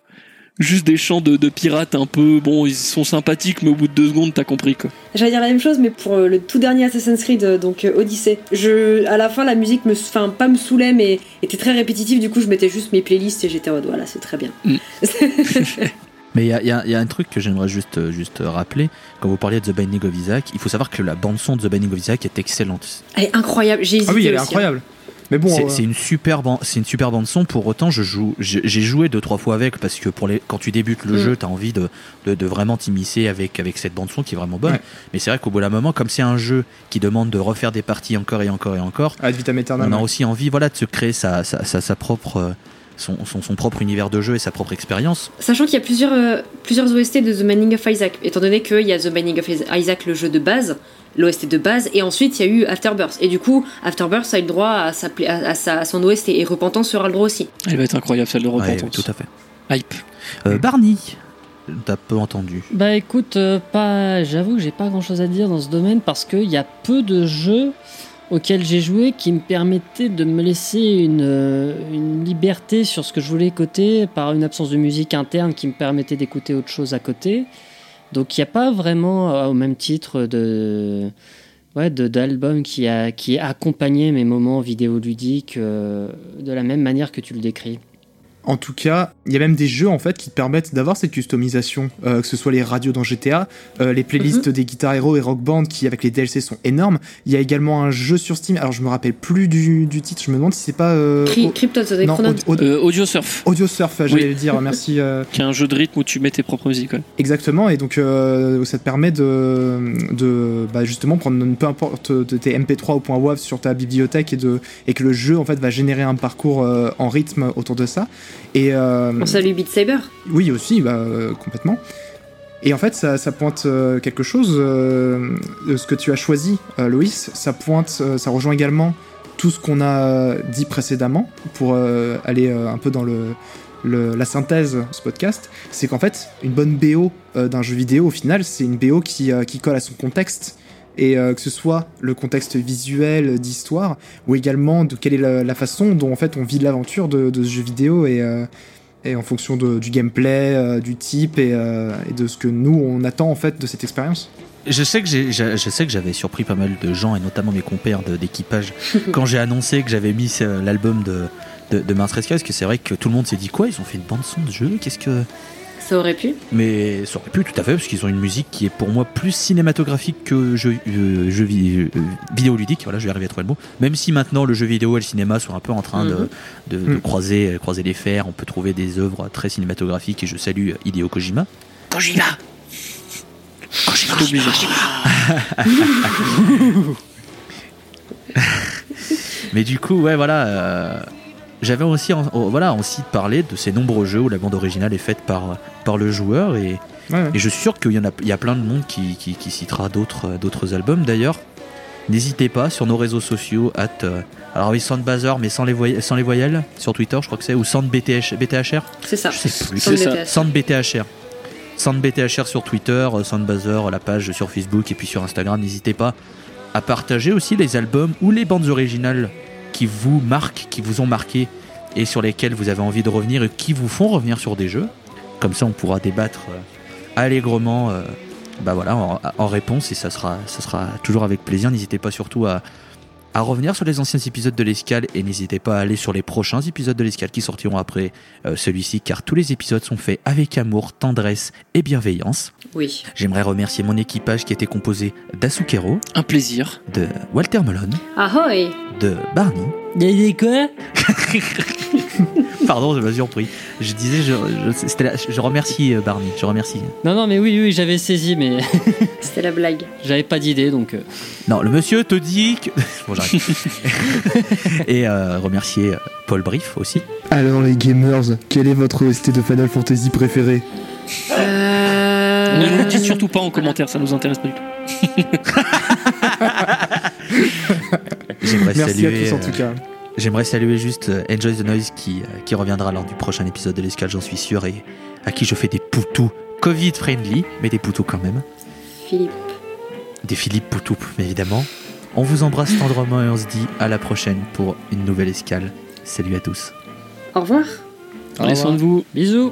juste des chants de, de pirates un peu bon ils sont sympathiques mais au bout de deux secondes t'as compris quoi. J'allais dire la même chose, mais pour euh, le tout dernier Assassin's Creed, euh, donc euh, Odyssey. Je, à la fin, la musique me, enfin, pas me saoulait, mais était très répétitive. Du coup, je mettais juste mes playlists et j'étais en mode voilà, c'est très bien. Mm. [LAUGHS] Mais il y a, il y a- y a un truc que j'aimerais juste, juste rappeler. Quand vous parliez de The Binding of Isaac, il faut savoir que la bande-son de The Binding of Isaac est excellente. Elle est incroyable. J'ai hésité Ah oui, elle est aussi, hein. Mais bon, C'est euh, c'est une super ban- c'est une super bande son. Pour autant, je joue, j'ai joué deux trois fois avec parce que pour les, quand tu débutes le Mm. jeu, t'as envie de, de, de vraiment t'immiscer avec avec cette bande son qui est vraiment bonne. Ouais. Mais c'est vrai qu'au bout d'un moment, comme c'est un jeu qui demande de refaire des parties encore et encore et encore, ad vitam aeternam. on a aussi envie, voilà, de se créer sa sa, sa, sa propre euh, son, son, son propre univers de jeu et sa propre expérience. Sachant qu'il y a plusieurs, euh, plusieurs OST de The Binding of Isaac, étant donné qu'il y a The Binding of Isaac, le jeu de base, l'OST de base, et ensuite il y a eu Afterbirth. Et du coup, Afterbirth a eu le droit à, sa, à, à sa- à son OST, et Repentance sera le droit aussi. Elle va être incroyable celle de Ouais, repentance. tout à fait. Hype. Euh, Barney, t'as peu entendu. Bah écoute, euh, pas, j'avoue que j'ai pas grand chose à dire dans ce domaine parce qu'il y a peu de jeux auquel j'ai joué qui me permettait de me laisser une, euh, une liberté sur ce que je voulais écouter par une absence de musique interne qui me permettait d'écouter autre chose à côté. Donc il n'y a pas vraiment, euh, au même titre, de ouais, d'album qui a qui accompagnait mes moments vidéoludiques euh, de la même manière que tu le décris. En tout cas, il y a même des jeux en fait qui te permettent d'avoir cette customisation, euh, que ce soit les radios dans GTA, euh, les playlists des Guitar Hero et Rock Band qui avec les DLC sont énormes. Il y a également un jeu sur Steam. Alors je me rappelle plus du, du titre. Je me demande si c'est pas euh, Crypto non, Euh, Audio Surf, Audio Surf, j'allais Oui. le dire. [LAUGHS] Merci. euh, qui est un jeu de rythme où tu mets tes propres musiques. ouais. Exactement, et donc euh, ça te permet de, de bah, justement prendre peu importe de tes MP3 ou .wav sur ta bibliothèque et, de, et que le jeu en fait va générer un parcours euh, en rythme autour de ça. Et euh, On salue Beat Saber. oui aussi, bah, euh, complètement. Et en fait, ça, ça pointe euh, quelque chose ce que tu as choisi, Loïs. Ça pointe, ça rejoint également tout ce qu'on a dit précédemment pour euh, aller euh, un peu dans le, le- la synthèse de ce podcast. C'est qu'en fait, une bonne BO euh, d'un jeu vidéo, au final, c'est une BO qui, qui colle à son contexte. Et euh, que ce soit le contexte visuel d'histoire, ou également de quelle est la, la façon dont en fait on vit l'aventure de, de ce jeu vidéo et, euh, et en fonction de- du gameplay, euh, du type et, euh, et de ce que nous on attend en fait de cette expérience. Je sais que j'ai- je sais que j'avais surpris pas mal de gens et notamment mes compères de- d'équipage [LAUGHS] quand j'ai annoncé que j'avais mis euh, l'album de de, de Mars Rescue, parce que c'est vrai que tout le monde s'est dit quoi ils ont fait une bande son de jeu qu'est-ce que Ça aurait pu. mais ça aurait pu tout à fait parce qu'ils ont une musique qui est pour moi plus cinématographique que jeu, euh, jeu vi- euh, vidéoludique voilà je vais arriver à trouver le mot même si maintenant le jeu vidéo et le cinéma sont un peu en train de, Mhm. de, de Mhm. croiser croiser les fers on peut trouver des œuvres très cinématographiques et je salue Hideo Kojima Kojima C'est obligé. [LAUGHS] Mais du coup, ouais, voilà. euh, J'avais aussi, en- oh, voilà, aussi parlé de ces nombreux jeux où la bande originale est faite par, par le joueur et, Ouais, ouais. et je suis sûr qu'il y en a, il y a plein de monde qui, qui, qui citera d'autres, d'autres albums. D'ailleurs, n'hésitez pas sur nos réseaux sociaux, at, euh, alors oui, Soundbazer, mais sans les, voy- sans les voyelles, sur Twitter, je crois que c'est, ou Soundbth, BTHR, C'est ça. je sais plus. C'est ça. BTS. SoundBTHR. SoundBTHR sur Twitter, euh, Soundbazer, la page sur Facebook et puis sur Instagram. N'hésitez pas à partager aussi les albums ou les bandes originales vous marquent, qui vous ont marqué et sur lesquels vous avez envie de revenir et qui vous font revenir sur des jeux. Comme ça, on pourra débattre euh, allègrement euh, bah voilà, en, en réponse et ça sera, ça sera toujours avec plaisir. N'hésitez pas surtout à, à revenir sur les anciens épisodes de l'escale et n'hésitez pas à aller sur les prochains épisodes de l'escale qui sortiront après euh, celui-ci car tous les épisodes sont faits avec amour, tendresse et bienveillance. Oui. J'aimerais remercier mon équipage qui était composé d'Asukero, Un plaisir. de Walter Melon, Ahoy de Barney. Il quoi [LAUGHS] Pardon, je me surpris. Je disais, je, je, c'était la- je remercie euh, Barney, je remercie. Non, non, mais oui, oui, j'avais saisi, mais [LAUGHS] C'était la blague. [LAUGHS] j'avais pas d'idée, donc. euh, Non, le monsieur te dit que. bon, j'arrête. et euh, remercier Paul Brief aussi. Alors les gamers, quel est votre OST de Final Fantasy préféré Euh... Ne nous le dites surtout pas en commentaire, ça nous intéresse pas du tout. J'aimerais Merci à saluer. tous en euh, tout cas. J'aimerais saluer juste euh, Enjoy the Noise qui, euh, qui reviendra lors du prochain épisode de l'escale, j'en suis sûr, et à qui je fais des poutous Covid friendly, mais des poutous quand même. Philippe. Des Philippe Poutou, évidemment. On vous embrasse tendrement et on se dit à la prochaine pour une nouvelle escale. Salut à tous. Au revoir. Prenez soin de vous. Bisous